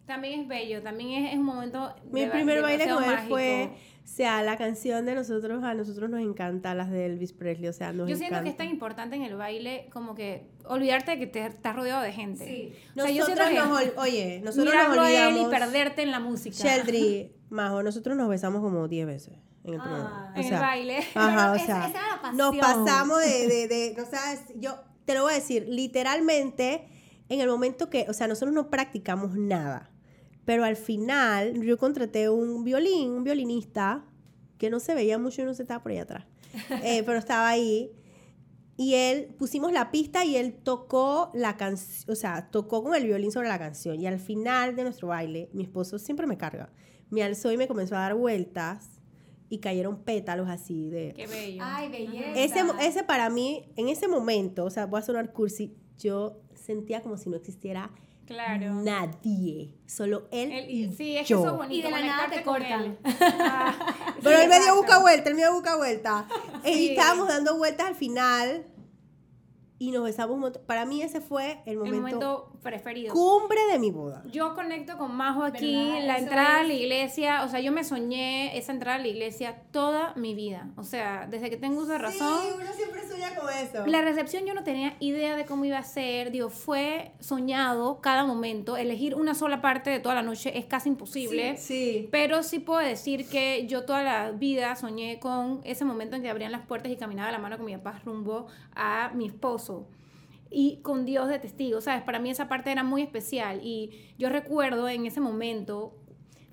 También es bello, también es, un momento. Mi primer baile con él fue. O sea, la canción de nosotros, a nosotros nos encanta, las de Elvis Presley, o sea, nos Yo siento que es tan importante en el baile como que olvidarte de que te estás rodeado de gente. Sí. O sea, nosotros yo nos, oye, nosotros nos olvidamos. y perderte en la música. Sheldry, Majo, nosotros nos besamos como 10 veces en el, ah, en el baile. Ajá, o sea, nos pasamos de, de, de, o sea, yo te lo voy a decir, literalmente, en el momento que, o sea, nosotros no practicamos nada. Pero al final yo contraté un violín, un violinista, que no se veía mucho y no se estaba por ahí atrás, eh, pero estaba ahí. Y él, pusimos la pista y él tocó la canción, o sea, tocó con el violín sobre la canción. Y al final de nuestro baile, mi esposo siempre me carga. Me alzó y me comenzó a dar vueltas y cayeron pétalos así de... Qué bello. Ay, belleza. Ese, ese para mí, en ese momento, o sea, voy a sonar cursi, yo sentía como si no existiera Claro. Nadie. Solo él, y Sí, es yo. que eso bonito. Y de la nada te cortan. Pero él me dio busca vuelta, él me dio busca vuelta. Y estábamos dando vueltas al final y nos besamos un montón. Para mí ese fue el momento, el momento preferido. Cumbre de mi boda. Yo conecto con Majo aquí, la entrada a la iglesia, o sea, yo me soñé esa entrada a la iglesia toda mi vida. O sea, desde que tengo uso de razón. Sí, uno siempre sueña con eso. La recepción yo no tenía idea de cómo iba a ser, digo, fue soñado cada momento. Elegir una sola parte de toda la noche es casi imposible. Sí, sí. Pero sí puedo decir que yo toda la vida soñé con ese momento en que abrían las puertas y caminaba la mano con mi papá rumbo a mi esposo y con Dios de testigo, ¿sabes? Para mí esa parte era muy especial y yo recuerdo en ese momento,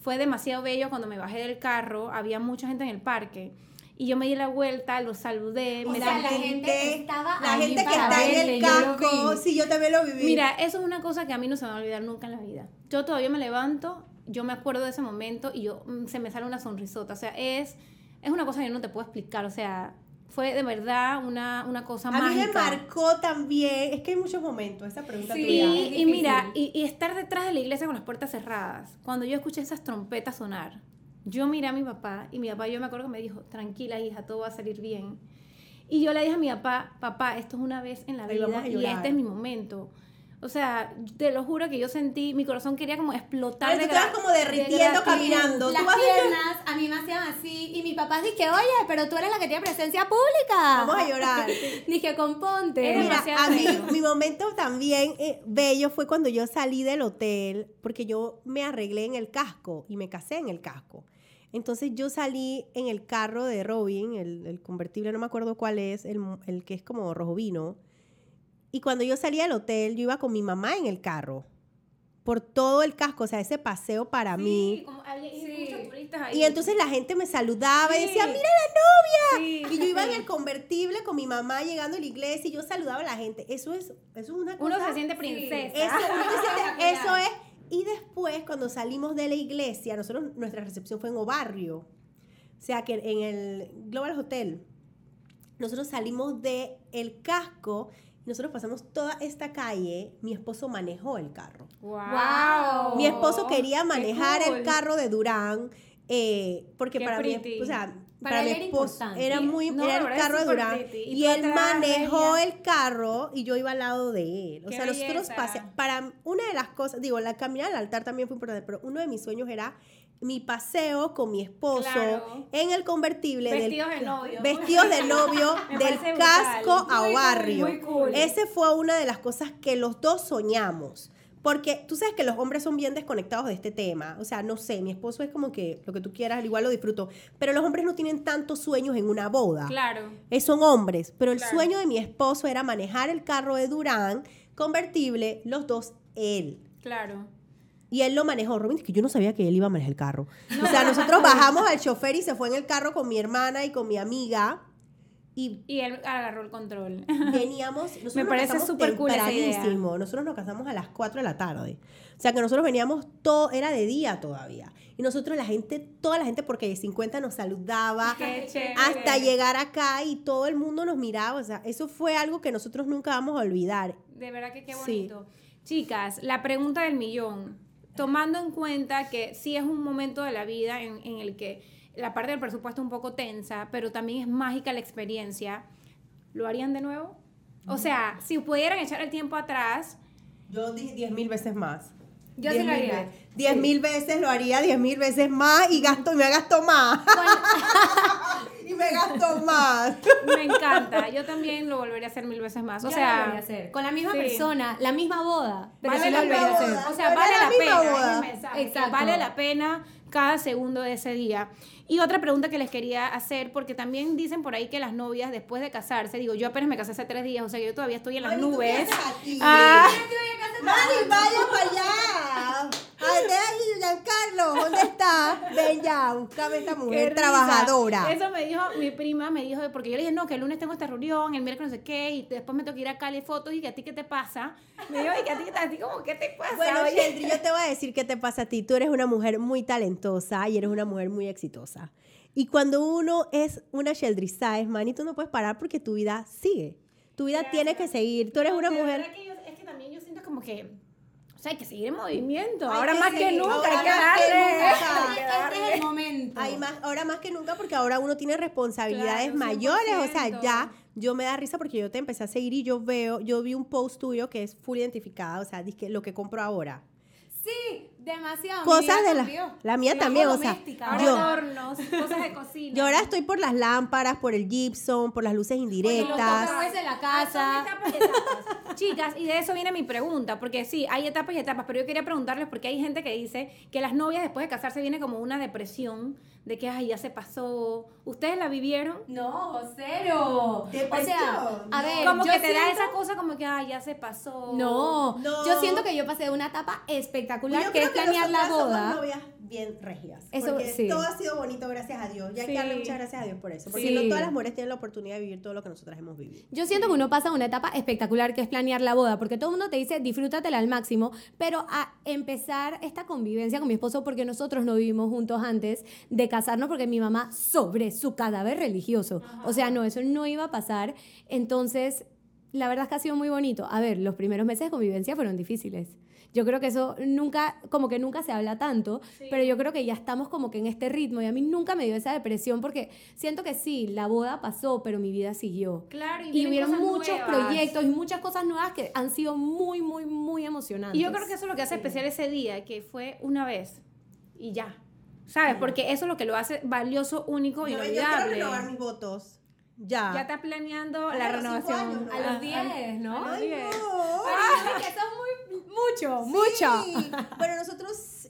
fue demasiado bello cuando me bajé del carro, había mucha gente en el parque. Y yo me di la vuelta, los saludé. me sea, la gente estaba La gente que está en el casco, sí, yo también lo viví. Mira, eso es una cosa que a mí no se me va a olvidar nunca en la vida. Yo todavía me levanto, yo me acuerdo de ese momento y yo mm, se me sale una sonrisota. O sea, es, es una cosa que yo no te puedo explicar. O sea, fue de verdad una, una cosa mágica. A mí me marcó también, es que hay muchos momentos, esa pregunta sí, y mira, y, y, estar detrás de la iglesia con las puertas cerradas, cuando yo escuché esas trompetas sonar, yo miré a mi papá y mi papá yo me acuerdo que me dijo, tranquila hija, todo va a salir bien. Y yo le dije a mi papá, papá, esto es una vez en la vida y este es mi momento. O sea, te lo juro que yo sentí, mi corazón quería como explotar. Pero tú estabas como derritiendo caminando. Las piernas a mí me hacían así y mi papá dije, oye, pero tú eres la que tiene presencia pública. Vamos a llorar. dije, componte. Mira, a mí, mi momento también eh, bello fue cuando yo salí del hotel, porque yo me arreglé en el casco y me casé en el casco. Entonces yo salí en el carro de Robin, el, el convertible, no me acuerdo cuál es, el, el que es como rojo vino y cuando yo salía del hotel, yo iba con mi mamá en el carro. Por todo el casco, o sea, ese paseo para mí. Como había, muchos turistas ahí. Y entonces la gente me saludaba y decía, mira la novia. Y yo iba en el convertible con mi mamá llegando a la iglesia y yo saludaba a la gente. Eso es, eso es una cosa. Uno se siente princesa. Eso, eso es. Y después, cuando salimos de la iglesia, nosotros, nuestra recepción fue en Obarrio. O sea, que en el Global Hotel, nosotros salimos de el casco nosotros pasamos toda esta calle, mi esposo manejó el carro. ¡Wow! Mi esposo quería manejar el carro de Durán eh, porque para mí, o sea, para, mi esposo era muy, era el carro de Durán y, él manejó el carro y yo iba al lado de él. O sea, nosotros pasé, para una de las cosas, digo, la caminata al altar también fue importante, pero uno de mis sueños era mi paseo con mi esposo en el convertible vestidos de novio vestidos de novio del casco a barrio ese fue una de las cosas que los dos soñamos porque tú sabes que los hombres son bien desconectados de este tema. O sea, no sé, mi esposo es como que lo que tú quieras, igual lo disfruto. Pero los hombres no tienen tantos sueños en una boda. Claro. Eh, son hombres. Pero el sueño de mi esposo era manejar el carro de Durán, convertible, los dos, él. Claro. Y él lo manejó. Robin, que yo no sabía que él iba a manejar el carro. O sea, nosotros bajamos al chofer y se fue en el carro con mi hermana y con mi amiga. Y, él agarró el control. Veníamos. Me parece súper cool Nosotros nos casamos a las 4 de la tarde. O sea que nosotros veníamos todo, era de día todavía. Y nosotros, la gente, toda la gente, porque de 50 nos saludaba hasta llegar acá y todo el mundo nos miraba. O sea, eso fue algo que nosotros nunca vamos a olvidar. De verdad que qué bonito. Chicas, la pregunta del millón. Tomando en cuenta que sí es un momento de la vida en, en el que la parte del presupuesto es un poco tensa, pero también es mágica la experiencia. ¿Lo harían de nuevo? O sea, si pudieran echar el tiempo atrás. Yo dije diez mil veces más. Yo sí lo haría. Diez mil veces lo haría, diez mil veces más y gasto y me gasto más. y me gasto más. Me encanta. Yo también lo volvería a hacer mil veces más. O sea, hacer. con la misma persona, la misma boda. Pero vale sí lo a hacer. O sea, vale la, pena. Exacto. Vale la pena cada segundo de ese día. Y otra pregunta que les quería hacer, porque también dicen por ahí que las novias después de casarse, digo, yo apenas me casé hace tres días, o sea que yo todavía estoy en las nubes. Ah. Mari, vaya para allá. Ay, Giancarlo, ¿dónde está? Ven ya, búscame esta mujer trabajadora. Eso me dijo mi prima, me dijo, porque yo le dije, no, que el lunes tengo esta reunión, el miércoles no sé qué, y después me tengo que ir a Cali fotos, y que a ti qué te pasa. Me dijo, y que a ti, a ti como, ¿qué te pasa? Bueno, Sheldry, yo te voy a decir qué te pasa a ti. Tú eres una mujer muy talentosa y eres una mujer muy exitosa. Y cuando uno es una Sheldry Saez, man, y tú no puedes parar porque tu vida sigue. Tu vida tiene que seguir. Tú eres una mujer... que yo como que hay que seguir en movimiento. ahora más que nunca, hay que darle. Este es el momento. Hay más, ahora más que nunca, porque ahora uno tiene responsabilidades mayores. O sea, ya yo me da risa porque yo te empecé a seguir y yo veo, yo vi un post tuyo que es full identificada, o sea, lo que compro ahora. Sí, demasiado. Cosas de la, la mía también, o sea, yo, adornos, cosas de cocina. Yo ahora estoy por las lámparas, por el gypsum, por las luces indirectas. Oye, los la casa. Chicas, y de eso viene mi pregunta, porque sí, hay etapas y etapas, pero yo quería preguntarles porque hay gente que dice que las novias después de casarse viene como una depresión de que, ay, ya se pasó. ¿Ustedes la vivieron? No, cero. O sea, a ver, como que te da esa cosa como que, ay, ya se pasó. No, yo siento que yo pasé una etapa espectacular, que es planear la boda bien regias. Eso, porque todo ha sido bonito, gracias a Dios. Y hay que darle muchas gracias a Dios por eso. Porque no todas las mujeres tienen la oportunidad de vivir todo lo que nosotras hemos vivido. Yo siento que uno pasa una etapa espectacular que es planear la boda, porque todo el mundo te dice disfrútatela al máximo, pero a empezar esta convivencia con mi esposo, porque nosotros no vivimos juntos antes de casarnos, porque mi mamá sobre su cadáver religioso. O sea, no, eso no iba a pasar. Entonces, la verdad es que ha sido muy bonito. A ver, los primeros meses de convivencia fueron difíciles. Yo creo que eso nunca, como que nunca se habla tanto, pero yo creo que ya estamos como que en este ritmo y a mí nunca me dio esa depresión porque siento que sí, la boda pasó, pero mi vida siguió. Claro, y, y hubieron muchos proyectos y muchas cosas nuevas que han sido muy, muy, muy emocionantes. Y yo creo que eso es lo que hace especial ese día, que fue una vez y ya. ¿Sabes? Porque eso es lo que lo hace valioso, único y inolvidable. Yo quiero renovar mis votos. Ya. Ya está planeando la renovación. A los 10, ¿no? A los 10. Ay, que son muy mucho, mucho. bueno, nosotros,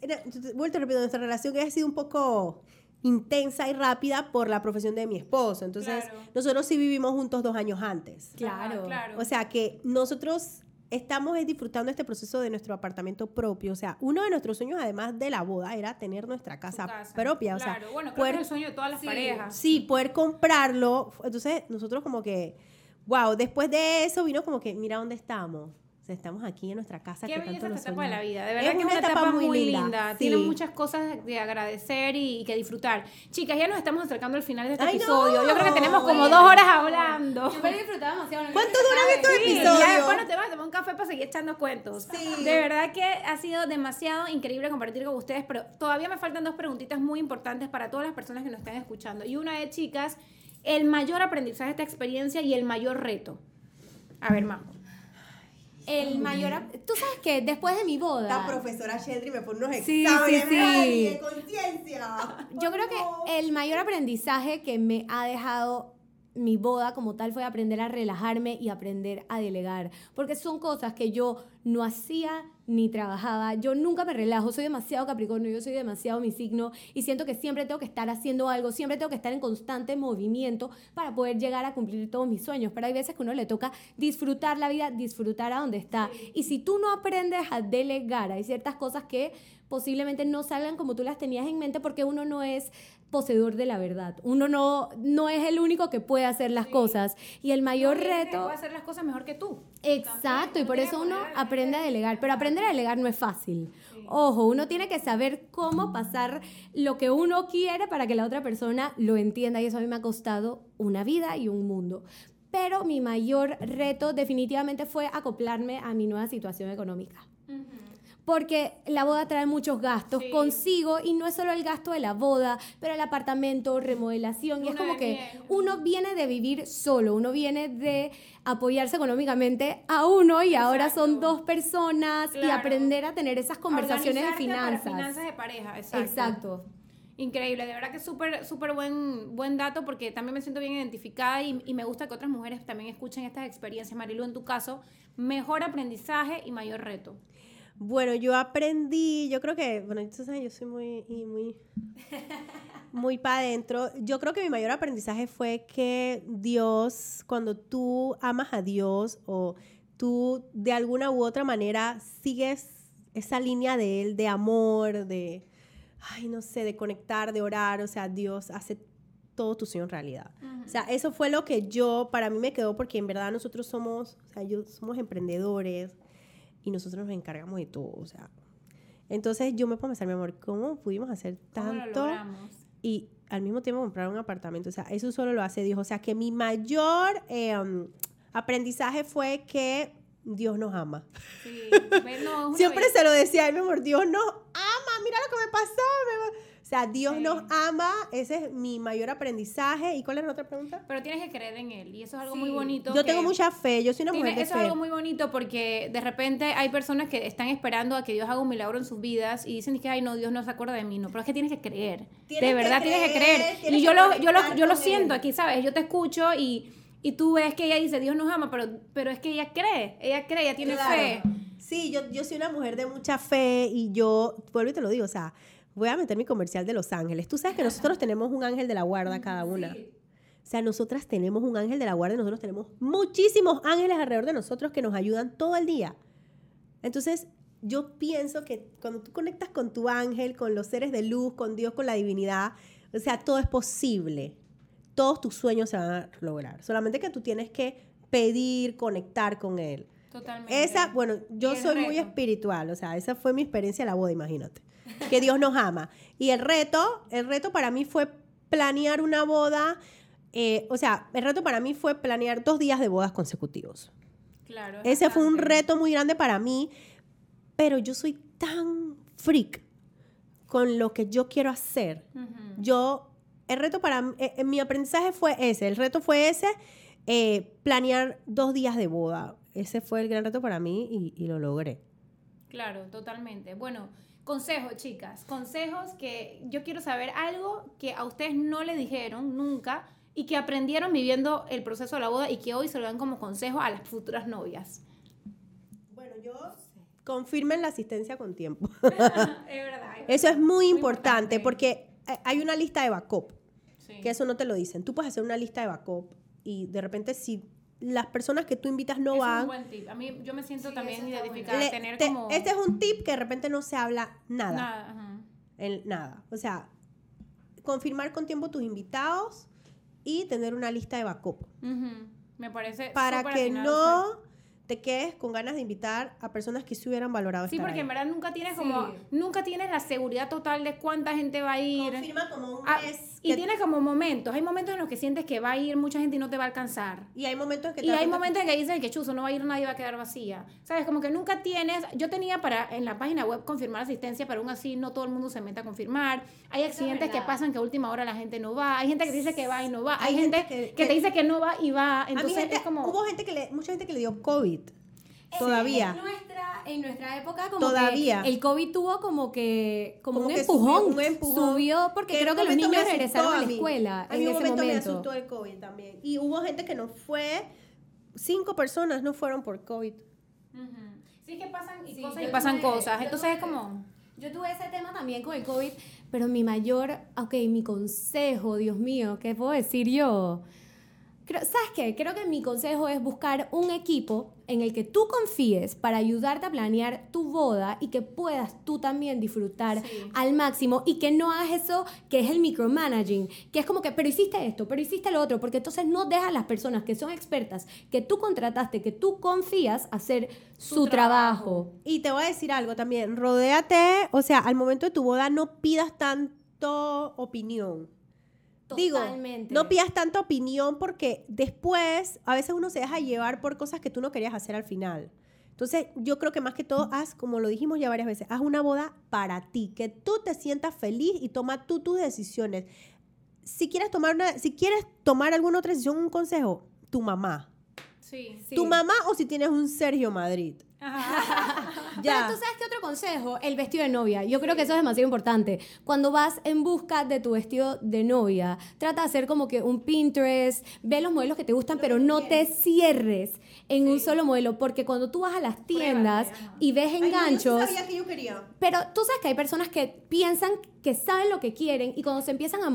vuelto repito, nuestra relación ha sido un poco intensa y rápida por la profesión de mi esposo. Entonces, nosotros sí vivimos juntos dos años antes. Claro. claro. O sea que nosotros estamos disfrutando este proceso de nuestro apartamento propio. O sea, uno de nuestros sueños, además de la boda, era tener nuestra casa, propia. Claro, o sea, bueno, poder, es el sueño de todas las parejas. Sí, poder comprarlo. Entonces, nosotros como que, wow, después de eso vino como que, mira dónde estamos. Estamos aquí en nuestra casa. Qué que bella esta etapa de la vida. De verdad que es una, etapa, muy linda. Tiene muchas cosas de agradecer y, que disfrutar. Chicas, ya nos estamos acercando al final de este episodio. Yo creo que tenemos como dos horas hablando. Yo disfrutaba demasiado. ¿Cuánto dura estos sí, episodios? Ya después te vas a tomar un café para seguir echando cuentos. Sí. De verdad que ha sido demasiado increíble compartir con ustedes, pero todavía me faltan dos preguntitas muy importantes para todas las personas que nos están escuchando. Y una es, chicas, el mayor aprendizaje de esta experiencia y el mayor reto. A ver, Majo el mayor... Tú sabes que después de mi boda... La profesora Sheldry me pone unos sí, exámenes sí, sí. de conciencia. Yo creo que el mayor aprendizaje que me ha dejado mi boda como tal fue aprender a relajarme y aprender a delegar, porque son cosas que yo no hacía ni trabajaba. Yo nunca me relajo, soy demasiado Capricornio, yo soy demasiado mi signo y siento que siempre tengo que estar haciendo algo, siempre tengo que estar en constante movimiento para poder llegar a cumplir todos mis sueños. Pero hay veces que uno le toca disfrutar la vida, disfrutar a donde está. Y si tú no aprendes a delegar, hay ciertas cosas que posiblemente no salgan como tú las tenías en mente porque uno no es poseedor de la verdad. Uno no, no es el único que puede hacer las cosas. Y el mayor reto... Puede hacer las cosas mejor que tú. Exacto, y por eso uno aprende a delegar. Pero aprender a delegar no es fácil. Ojo, uno tiene que saber cómo pasar lo que uno quiere para que la otra persona lo entienda. Y eso a mí me ha costado una vida y un mundo. Pero mi mayor reto definitivamente fue acoplarme a mi nueva situación económica porque la boda trae muchos gastos consigo y no es solo el gasto de la boda, pero el apartamento, remodelación, y es como que uno viene de vivir solo, uno viene de apoyarse económicamente a uno y ahora son dos personas y aprender a tener esas conversaciones de finanzas. finanzas de pareja, exacto. Exacto. Increíble, de verdad que es súper, súper buen, buen dato porque también me siento bien identificada y, y, me gusta que otras mujeres también escuchen estas experiencias. Marilu, en tu caso, mejor aprendizaje y mayor reto. Bueno, yo aprendí, yo creo que, bueno, yo soy muy, muy, muy para adentro. Yo creo que mi mayor aprendizaje fue que Dios, cuando tú amas a Dios o tú de alguna u otra manera sigues esa línea de Él, de amor, de, ay, no sé, de conectar, de orar, o sea, Dios hace todo tu sueño en realidad. O sea, eso fue lo que yo, para mí me quedó porque en verdad nosotros somos, o sea, yo somos emprendedores, y nosotros nos encargamos de todo, o sea. Entonces yo me pongo a pensar, mi amor, ¿cómo pudimos hacer tanto? y al mismo tiempo comprar un apartamento, o sea, eso solo lo hace Dios. O sea, que mi mayor em, aprendizaje fue que Dios nos ama. Sí, Siempre se lo decía, mi amor, Dios nos ama, mira lo que me pasó. O sea, Dios nos ama, ese es mi mayor aprendizaje. ¿Y cuál es la otra pregunta? Pero tienes que creer en Él y eso es algo muy bonito. Yo tengo mucha fe, yo soy una mujer de Eso es algo muy bonito porque de repente hay personas que están esperando a que Dios haga un milagro en sus vidas y dicen que, ay, no, Dios no se acuerda de mí. No, pero es que tienes que creer. de verdad tienes que creer. Y yo lo, yo lo, yo lo siento aquí, ¿sabes? Yo te escucho y, y tú ves que ella dice, Dios nos ama, pero, pero es que ella cree, ella cree, ella tiene fe. Sí, yo, yo soy una mujer de mucha fe y yo, vuelvo y te lo digo, o sea, voy a meter mi comercial de Los Ángeles. Tú sabes que nosotros tenemos un ángel de la guarda cada una. O sea, nosotras tenemos un ángel de la guarda y nosotros tenemos muchísimos ángeles alrededor de nosotros que nos ayudan todo el día. Entonces, yo pienso que cuando tú conectas con tu ángel, con los seres de luz, con Dios, con la divinidad, o sea, todo es posible. Todos tus sueños se van a lograr. Solamente que tú tienes que pedir, conectar con Él. Totalmente. Esa, bueno, yo soy muy espiritual, o sea, esa fue mi experiencia en la boda, imagínate que Dios nos ama. Y el reto, el reto para mí fue planear una boda, eh, o sea, el reto para mí fue planear dos días de bodas consecutivos. Claro. Ese fue un reto muy grande para mí, pero yo soy tan freak con lo que yo quiero hacer. Yo, el reto para eh, mi aprendizaje fue ese, el reto fue ese, eh, planear dos días de boda. Ese fue el gran reto para mí y, y lo logré. Claro, totalmente. Bueno, Consejos, chicas, consejos que yo quiero saber algo que a ustedes no le dijeron nunca y que aprendieron viviendo el proceso de la boda y que hoy se lo dan como consejo a las futuras novias. Bueno, yo confirmen la asistencia con tiempo. es verdad. eso es muy, importante, porque hay una lista de backup, que eso no te lo dicen. Tú puedes hacer una lista de backup y de repente si las personas que tú invitas no van. Es un buen tip. A mí yo me siento también identificada. tener como... Este es un tip que de repente no se habla nada. Nada. nada. O sea, confirmar con tiempo tus invitados y tener una lista de backup. Me parece. Para que no te quedes con ganas de invitar a personas que se hubieran valorado. Sí, porque en verdad nunca tienes como, nunca tienes la seguridad total de cuánta gente va a ir. Confirma como un ah, Y tienes como momentos, hay momentos en los que sientes que va a ir mucha gente y no te va a alcanzar. Y hay momentos que Y hay momentos en que dices que chuzo, no va a ir nadie, va a quedar vacía. ¿Sabes? Como que nunca tienes, yo tenía para en la página web confirmar asistencia, pero aún así no todo el mundo se mete a confirmar. Hay accidentes que pasan que a última hora la gente no va, hay gente que dice que va y no va, hay, gente, que, te dice que no va y va, entonces es como hubo gente que le, mucha gente que le dio COVID. Todavía. En nuestra, en nuestra época, como Todavía. que el COVID tuvo como que como, un, empujón, subió, porque creo que los niños regresaron a la escuela en, ese momento. me asustó el COVID también. Y hubo gente que no fue, cinco personas no fueron por COVID. Sí, que pasan cosas y pasan cosas. Entonces es como... Yo tuve ese tema también con el COVID, pero mi mayor, ok, mi consejo, Dios mío, ¿qué puedo decir yo? ¿Sabes qué? Creo que mi consejo es buscar un equipo en el que tú confíes para ayudarte a planear tu boda y que puedas tú también disfrutar al máximo y que no hagas eso que es el micromanaging, que es como que, pero hiciste esto, pero hiciste lo otro, porque entonces no dejas a las personas que son expertas, que tú contrataste, que tú confías, hacer su, trabajo. Y te voy a decir algo también, rodéate, o sea, al momento de tu boda no pidas tanto opinión Digo, no pidas tanta opinión porque después a veces uno se deja llevar por cosas que tú no querías hacer al final. Entonces, yo creo que más que todo, haz, como lo dijimos ya varias veces, haz una boda para ti, que tú te sientas feliz y toma tú tus decisiones. Si quieres tomar una, si quieres tomar alguna otra decisión, un consejo, tu mamá. Sí, sí. Tu mamá o si tienes un Sergio Madrid. ya. Pero tú sabes qué otro consejo, el vestido de novia. Yo creo que eso es demasiado importante. Cuando vas en busca de tu vestido de novia, trata de hacer como que un Pinterest, ve los modelos que te gustan, pero no te cierres en un solo modelo, porque cuando tú vas a las tiendas y ves enganchos... sabía que yo quería. Pero tú sabes que hay personas que piensan que saben lo que quieren y cuando se empiezan a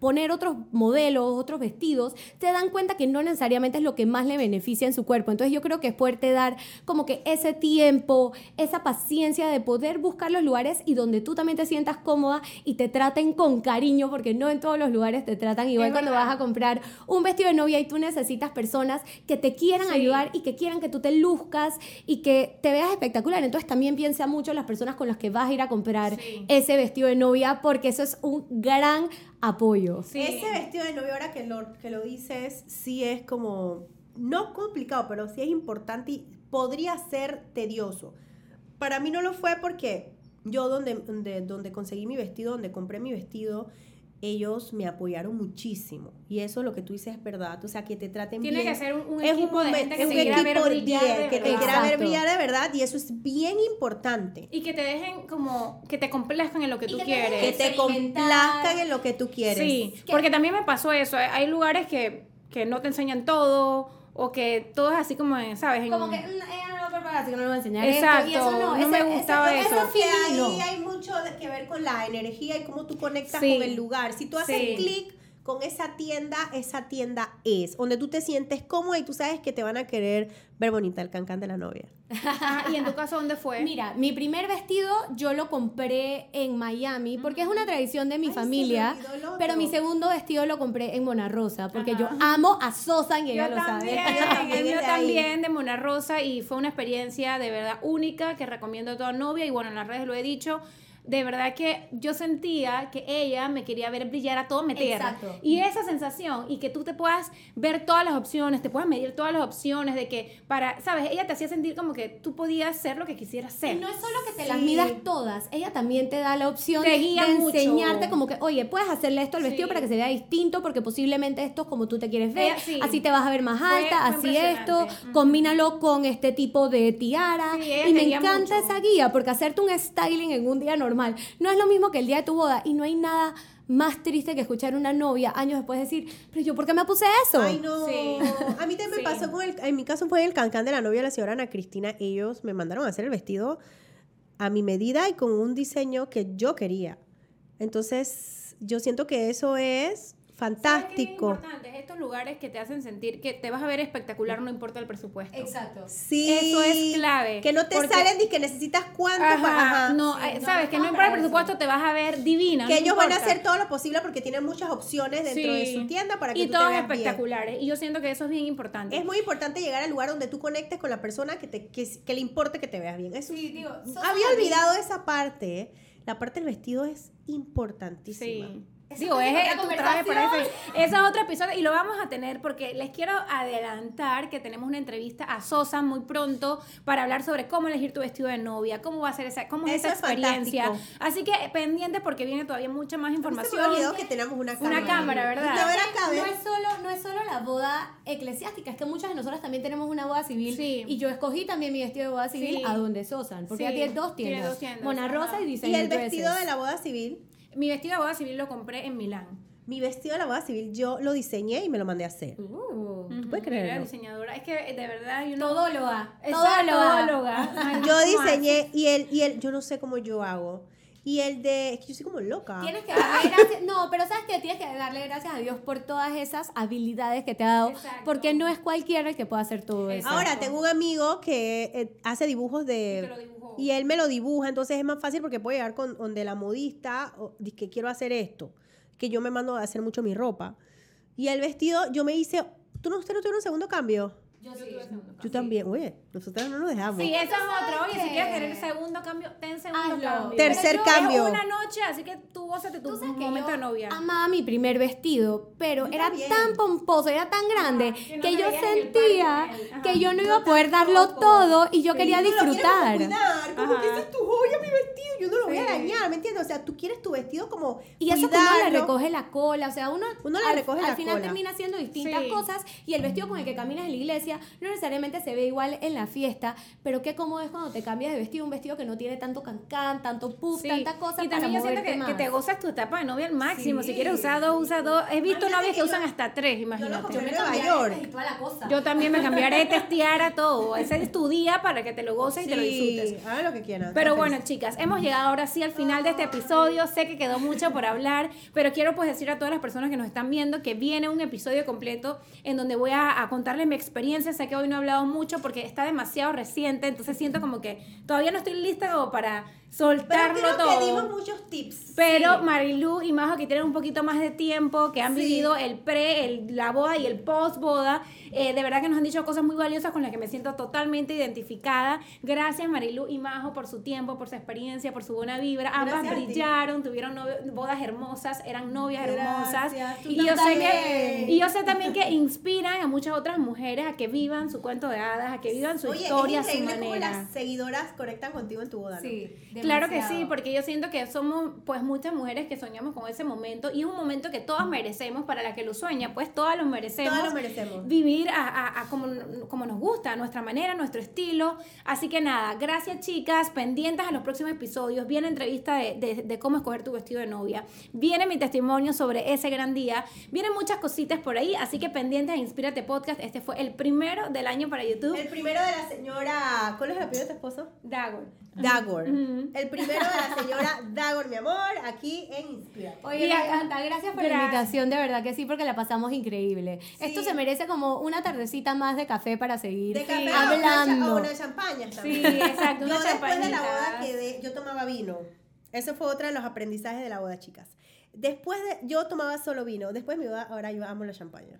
poner otros modelos, otros vestidos, te dan cuenta que no necesariamente es lo que más le beneficia en su cuerpo. Entonces yo creo que es poderte dar como que ese tiempo, esa paciencia de poder buscar los lugares y donde tú también te sientas cómoda y te traten con cariño, porque no en todos los lugares te tratan igual cuando vas a comprar un vestido de novia y tú necesitas personas que te quieran ayudar y que quieran que tú te luzcas y que te veas espectacular. Entonces también piensa mucho las personas con las que vas a ir a comprar ese vestido de novia porque eso es un gran apoyo. Ese vestido de novia, ahora que lo, que lo dices, sí es como, no complicado, pero sí es importante y podría ser tedioso. Para mí no lo fue porque yo donde, donde, donde conseguí mi vestido, donde compré mi vestido, ellos me apoyaron muchísimo. Y eso es lo que tú dices es verdad. O sea, que te traten bien. Tiene que ser un, equipo de gente que, te quiera ver brillar que te quiera ver brillar de verdad. Y eso es bien importante. Y que te dejen como, que te complazcan en lo que tú quieres. Que te complazcan en lo que tú quieres. Sí, porque también me pasó eso. Hay lugares que, que no te enseñan todo o que todo es así como, ¿sabes? Como que así que no me voy a enseñar Exacto, esto. Y eso no, no me gustaba eso. eso. ahí hay mucho que ver con la energía y cómo tú conectas con el lugar. Si tú haces clic con esa tienda, esa tienda es, donde tú te sientes cómoda y tú sabes que te van a querer ver bonita el cancán de la novia. ¿Y en tu caso dónde fue? Mira, mi primer vestido yo lo compré en Miami porque es una tradición de mi familia, pero mi segundo vestido lo compré en Mona Rosa porque yo amo a Sosan y ella lo sabe. Yo también, yo también de Mona Rosa y fue una experiencia de verdad única que recomiendo a toda novia y bueno, en las redes lo he dicho de verdad que yo sentía que ella me quería ver brillar a todo meter. Exacto. Y esa sensación, y que tú te puedas ver todas las opciones, te puedas medir todas las opciones, de que para, ¿sabes? Ella te hacía sentir como que tú podías ser lo que quisieras ser. Y no es solo que te las midas todas, ella también te da la opción de enseñarte como que, oye, puedes hacerle esto al vestido para que se vea distinto, porque posiblemente esto es como tú te quieres ver, así te vas a ver más alta, así esto, combínalo con este tipo de tiara. y me encanta esa guía, porque hacerte un styling en un día normal normal. No es lo mismo que el día de tu boda y no hay nada más triste que escuchar a una novia años después decir, pero yo, ¿por qué me puse eso? Ay, no. A mí también me pasó con el, en mi caso fue el cancán de la novia de la señora Ana Cristina. Ellos me mandaron a hacer el vestido a mi medida y con un diseño que yo quería. Entonces, yo siento que eso es fantástico. ¿Sabes qué es estos lugares que te hacen sentir que te vas a ver espectacular no importa el presupuesto. Exacto. Sí. Eso es clave. Que no te salen ni que necesitas cuánto. Ajá, para- no, eh, sabes que no importa el presupuesto, te vas a ver divina. Que no ellos van a importa. hacer todo lo posible porque tienen muchas opciones dentro de Sí. su tienda para que y tú te todos veas bien. espectaculares. Y yo siento que eso es bien importante. Es muy importante llegar al lugar donde tú conectes con la persona que, te, que, que le importe que te veas bien. Eso, Sí, digo, había olvidado esa parte. ¿eh? La parte del vestido es importantísima. Sí. Digo, es tu traje para conversación. ese. Ese es otro episodio y lo vamos a tener porque les quiero adelantar que tenemos una entrevista a Sosa muy pronto para hablar sobre cómo elegir tu vestido de novia, cómo va a ser esa, cómo es Eso esa es experiencia. fantástico. Así que pendientes porque viene todavía mucha más Se me información. olvidó que tenemos una cámara. Una cámara, ¿verdad? Acá. No es, solo, no es solo la boda eclesiástica, es que muchas de nosotras también tenemos una boda civil. Sí. Y yo escogí también mi vestido de boda civil Sí. a donde Sosan, porque Sí, ella tiene dos tiene tiendas. dos tiendas, Mona. Rosa y Y Design el Dresses. vestido de la boda civil. Mi vestido de boda civil lo compré en Milán. Mi vestido de la boda civil yo lo diseñé y me lo mandé a hacer. Uh, Ujú, puedes creerlo? Era diseñadora. Es que de verdad yo no. Todóloga. Todóloga. todóloga. Yo no, diseñé y él, y él, yo no sé cómo yo hago. Y el de, es que yo soy como loca. Tienes que darle gracias. No, pero sabes que tienes que darle gracias a Dios por todas esas habilidades que te ha dado. Exacto. Porque no es cualquiera el que pueda hacer todo eso. Ahora, tengo un amigo que eh, hace dibujos de... Y él me lo dibuja, entonces es más fácil porque puedo llegar con donde la modista, o, que quiero hacer esto, que yo me mando a hacer mucho mi ropa. Y el vestido, yo me hice, ¿tú no, usted no tuvo un segundo cambio? Yo Yo sí. tuve segundo Yo también, oye, nosotros no nos dejamos. Sí, esa es otra. Oye, si ¿Sabes quieres qué? tener el segundo cambio, ten segundo Hazlo. cambio. Tercer yo- cambio. Es una noche, así que tú gózate tu Tú sabes que momento de novia. amaba mi primer vestido, pero Yo era también. tan pomposo, era tan grande, que no que te yo sentía que yo no iba a poder darlo todo y yo quería disfrutar. como que esa es tu joya, mi vestido, yo no lo voy a dañar, ¿me entiendes? O sea, tú quieres tu vestido como Y eso que uno le recoge la cola, o sea, uno, Uno le al, recoge al la final cola. termina haciendo distintas Sí. cosas y el vestido con el que caminas en la iglesia no necesariamente se ve igual en la fiesta, pero qué cómodo es cuando te cambias de vestido, un vestido que no tiene tanto cancán, tanto puff, Sí. tanta cosa y para también yo siento que, que te gozas tu etapa de novia al máximo. Si quieres usar dos, usa dos. He visto novias que que usan yo- hasta tres, yo imagínate. lo Yo me aretes y toda la cosa. Yo también me cambiaré, testeara todo. Ese es tu día para que te lo goces y te lo disfrutes. Sí, hagan lo que quieran. Pero bueno, chicas, hemos llegado ahora sí al final de este episodio. Sé que quedó mucho por hablar, pero quiero pues decir a todas las personas que nos están viendo que viene un episodio completo en donde voy a, a contarles mi experiencia. Sé que hoy no he hablado mucho porque está demasiado reciente, entonces siento como que todavía no estoy lista como para Pero soltarlo creo todo. que dimos muchos tips. Pero Sí. Marilu y Majo que tienen un poquito más de tiempo, que han Sí. vivido el pre, el, la boda y el post boda, eh, de verdad que nos han dicho cosas muy valiosas con las que me siento totalmente identificada. Gracias Marilu y Majo por su tiempo, por su experiencia, por su buena vibra. Ambas Gracias brillaron, tuvieron novio- bodas hermosas, eran novias hermosas. Gracias, Y yo, sé que, también. y yo sé también que inspiran a muchas otras mujeres a que vivan su cuento de hadas, a que vivan su Oye, historia es su manera. las seguidoras conectan contigo en tu boda. ¿no? Sí, Claro que sí, porque yo siento que somos pues muchas mujeres que soñamos con ese momento y es un momento que todas merecemos para la que lo sueña, pues todas lo merecemos. Todas lo merecemos. Vivir a, a- a como, como nos gusta, a nuestra manera, a nuestro estilo. Así que nada, gracias chicas, pendientes a los próximos episodios. Viene entrevista de, de- de cómo escoger tu vestido de novia. Viene mi testimonio sobre ese gran día. Vienen muchas cositas por ahí, así que pendientes a Inspírate Podcast. Este fue el primero del año para YouTube. El primero de la señora. ¿Cuál es el apellido de tu esposo? Dagor. Dagor. El primero de la señora Dagor, mi amor, aquí en Inspira. Oye, Y me a- encanta. Gracias por la Gracias. invitación, de verdad que sí, porque la pasamos increíble. Esto se merece como una tardecita más de café para seguir De café hablando. o una, cha- o una champaña también. Sí, exacto. Yo una después de la boda quedé, yo tomaba vino. Eso fue otro de los aprendizajes de la boda, chicas. Después de, yo tomaba solo vino. Después de mi boda, ahora yo amo la champaña.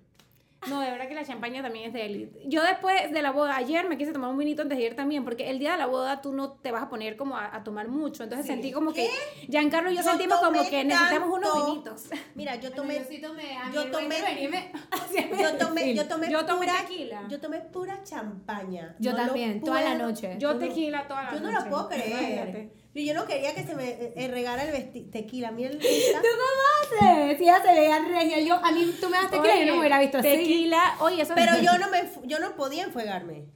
No, de verdad que la champaña también es de élite. Yo después de la boda, ayer me quise tomar un vinito antes de ir también, porque el día de la boda tú no te vas a poner como a, a tomar mucho. Entonces Sí. sentí como ¿Qué? que Giancarlo y yo, Yo sentimos como que necesitamos unos vinitos. Mira, yo Bueno, tomé, yo sí tomé. A yo tomé- venirme yo tomé, yo tomé Yo tomé pura, tequila. Yo tomé pura champaña. Yo No también, toda la noche. Yo tequila toda la Yo no noche. lo puedo creer. Yo no quería que se me eh, eh, regara el vesti- tequila. A mí el ¿Tú cómo haces? Si ella se veía regia, yo, a mí tú me das tequila y yo no me hubiera visto así. Tequila, oye, eso Pero yo no me yo no podía enfuegarme.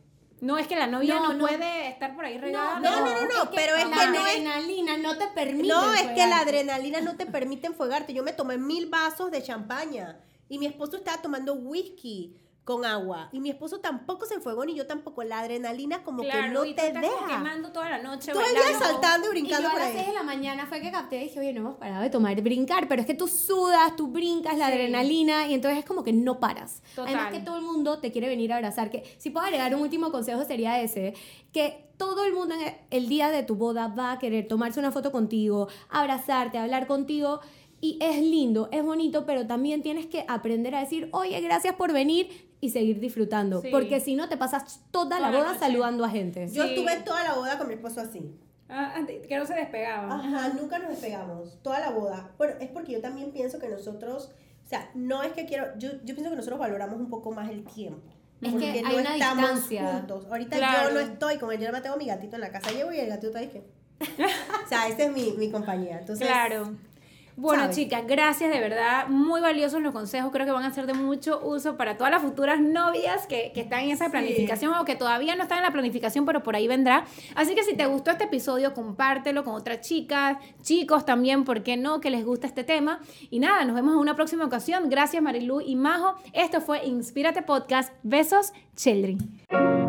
No, es que la novia no, No, no. puede estar por ahí regada. no, no, no, no, pero es la que no es- adrenalina no te permite. No, es que la adrenalina no te permite enfuegarte. Yo me tomé mil vasos de champaña y mi esposo estaba tomando whisky con agua. Y mi esposo tampoco se enfogó ni yo tampoco. La adrenalina como que no te deja. quemando toda la noche. Todo el día saltando y brincando y yo a las 6 de la mañana fue que capté y dije, oye, no hemos parado de tomar, brincar. Pero es que tú sudas, tú brincas la adrenalina y entonces es como que no paras. Además que todo el mundo te quiere venir a abrazar. Que si puedo agregar un último consejo sería ese, que todo el mundo en el día de tu boda va a querer tomarse una foto contigo, abrazarte, hablar contigo. Y es lindo, es bonito, pero también tienes que aprender a decir, oye, gracias por venir y seguir disfrutando. Porque si no, te pasas toda la boda saludando a gente. Yo estuve toda la boda con mi esposo así. Ah, que no se despegaban. Ajá, nunca nos despegamos. Toda la boda. Bueno, es porque yo también pienso que nosotros, o sea, no es que quiero, yo, yo pienso que nosotros valoramos un poco más el tiempo. Es porque que hay no una estamos distancia. juntos. Ahorita yo no estoy, como yo no tengo mi gatito en la casa, llevo y el gatito está ahí que... o sea, esta es mi, mi compañía. Entonces, claro. Bueno, chicas, gracias de verdad. Muy valiosos los consejos. Creo que van a ser de mucho uso para todas las futuras novias que, que están en esa planificación o que todavía no están en la planificación, pero por ahí vendrá. Así que si te gustó este episodio, compártelo con otras chicas, chicos también, ¿por qué no? Que les gusta este tema. Y nada, nos vemos en una próxima ocasión. Gracias, Marilu y Majo. Esto fue Inspírate Podcast. Besos, Children.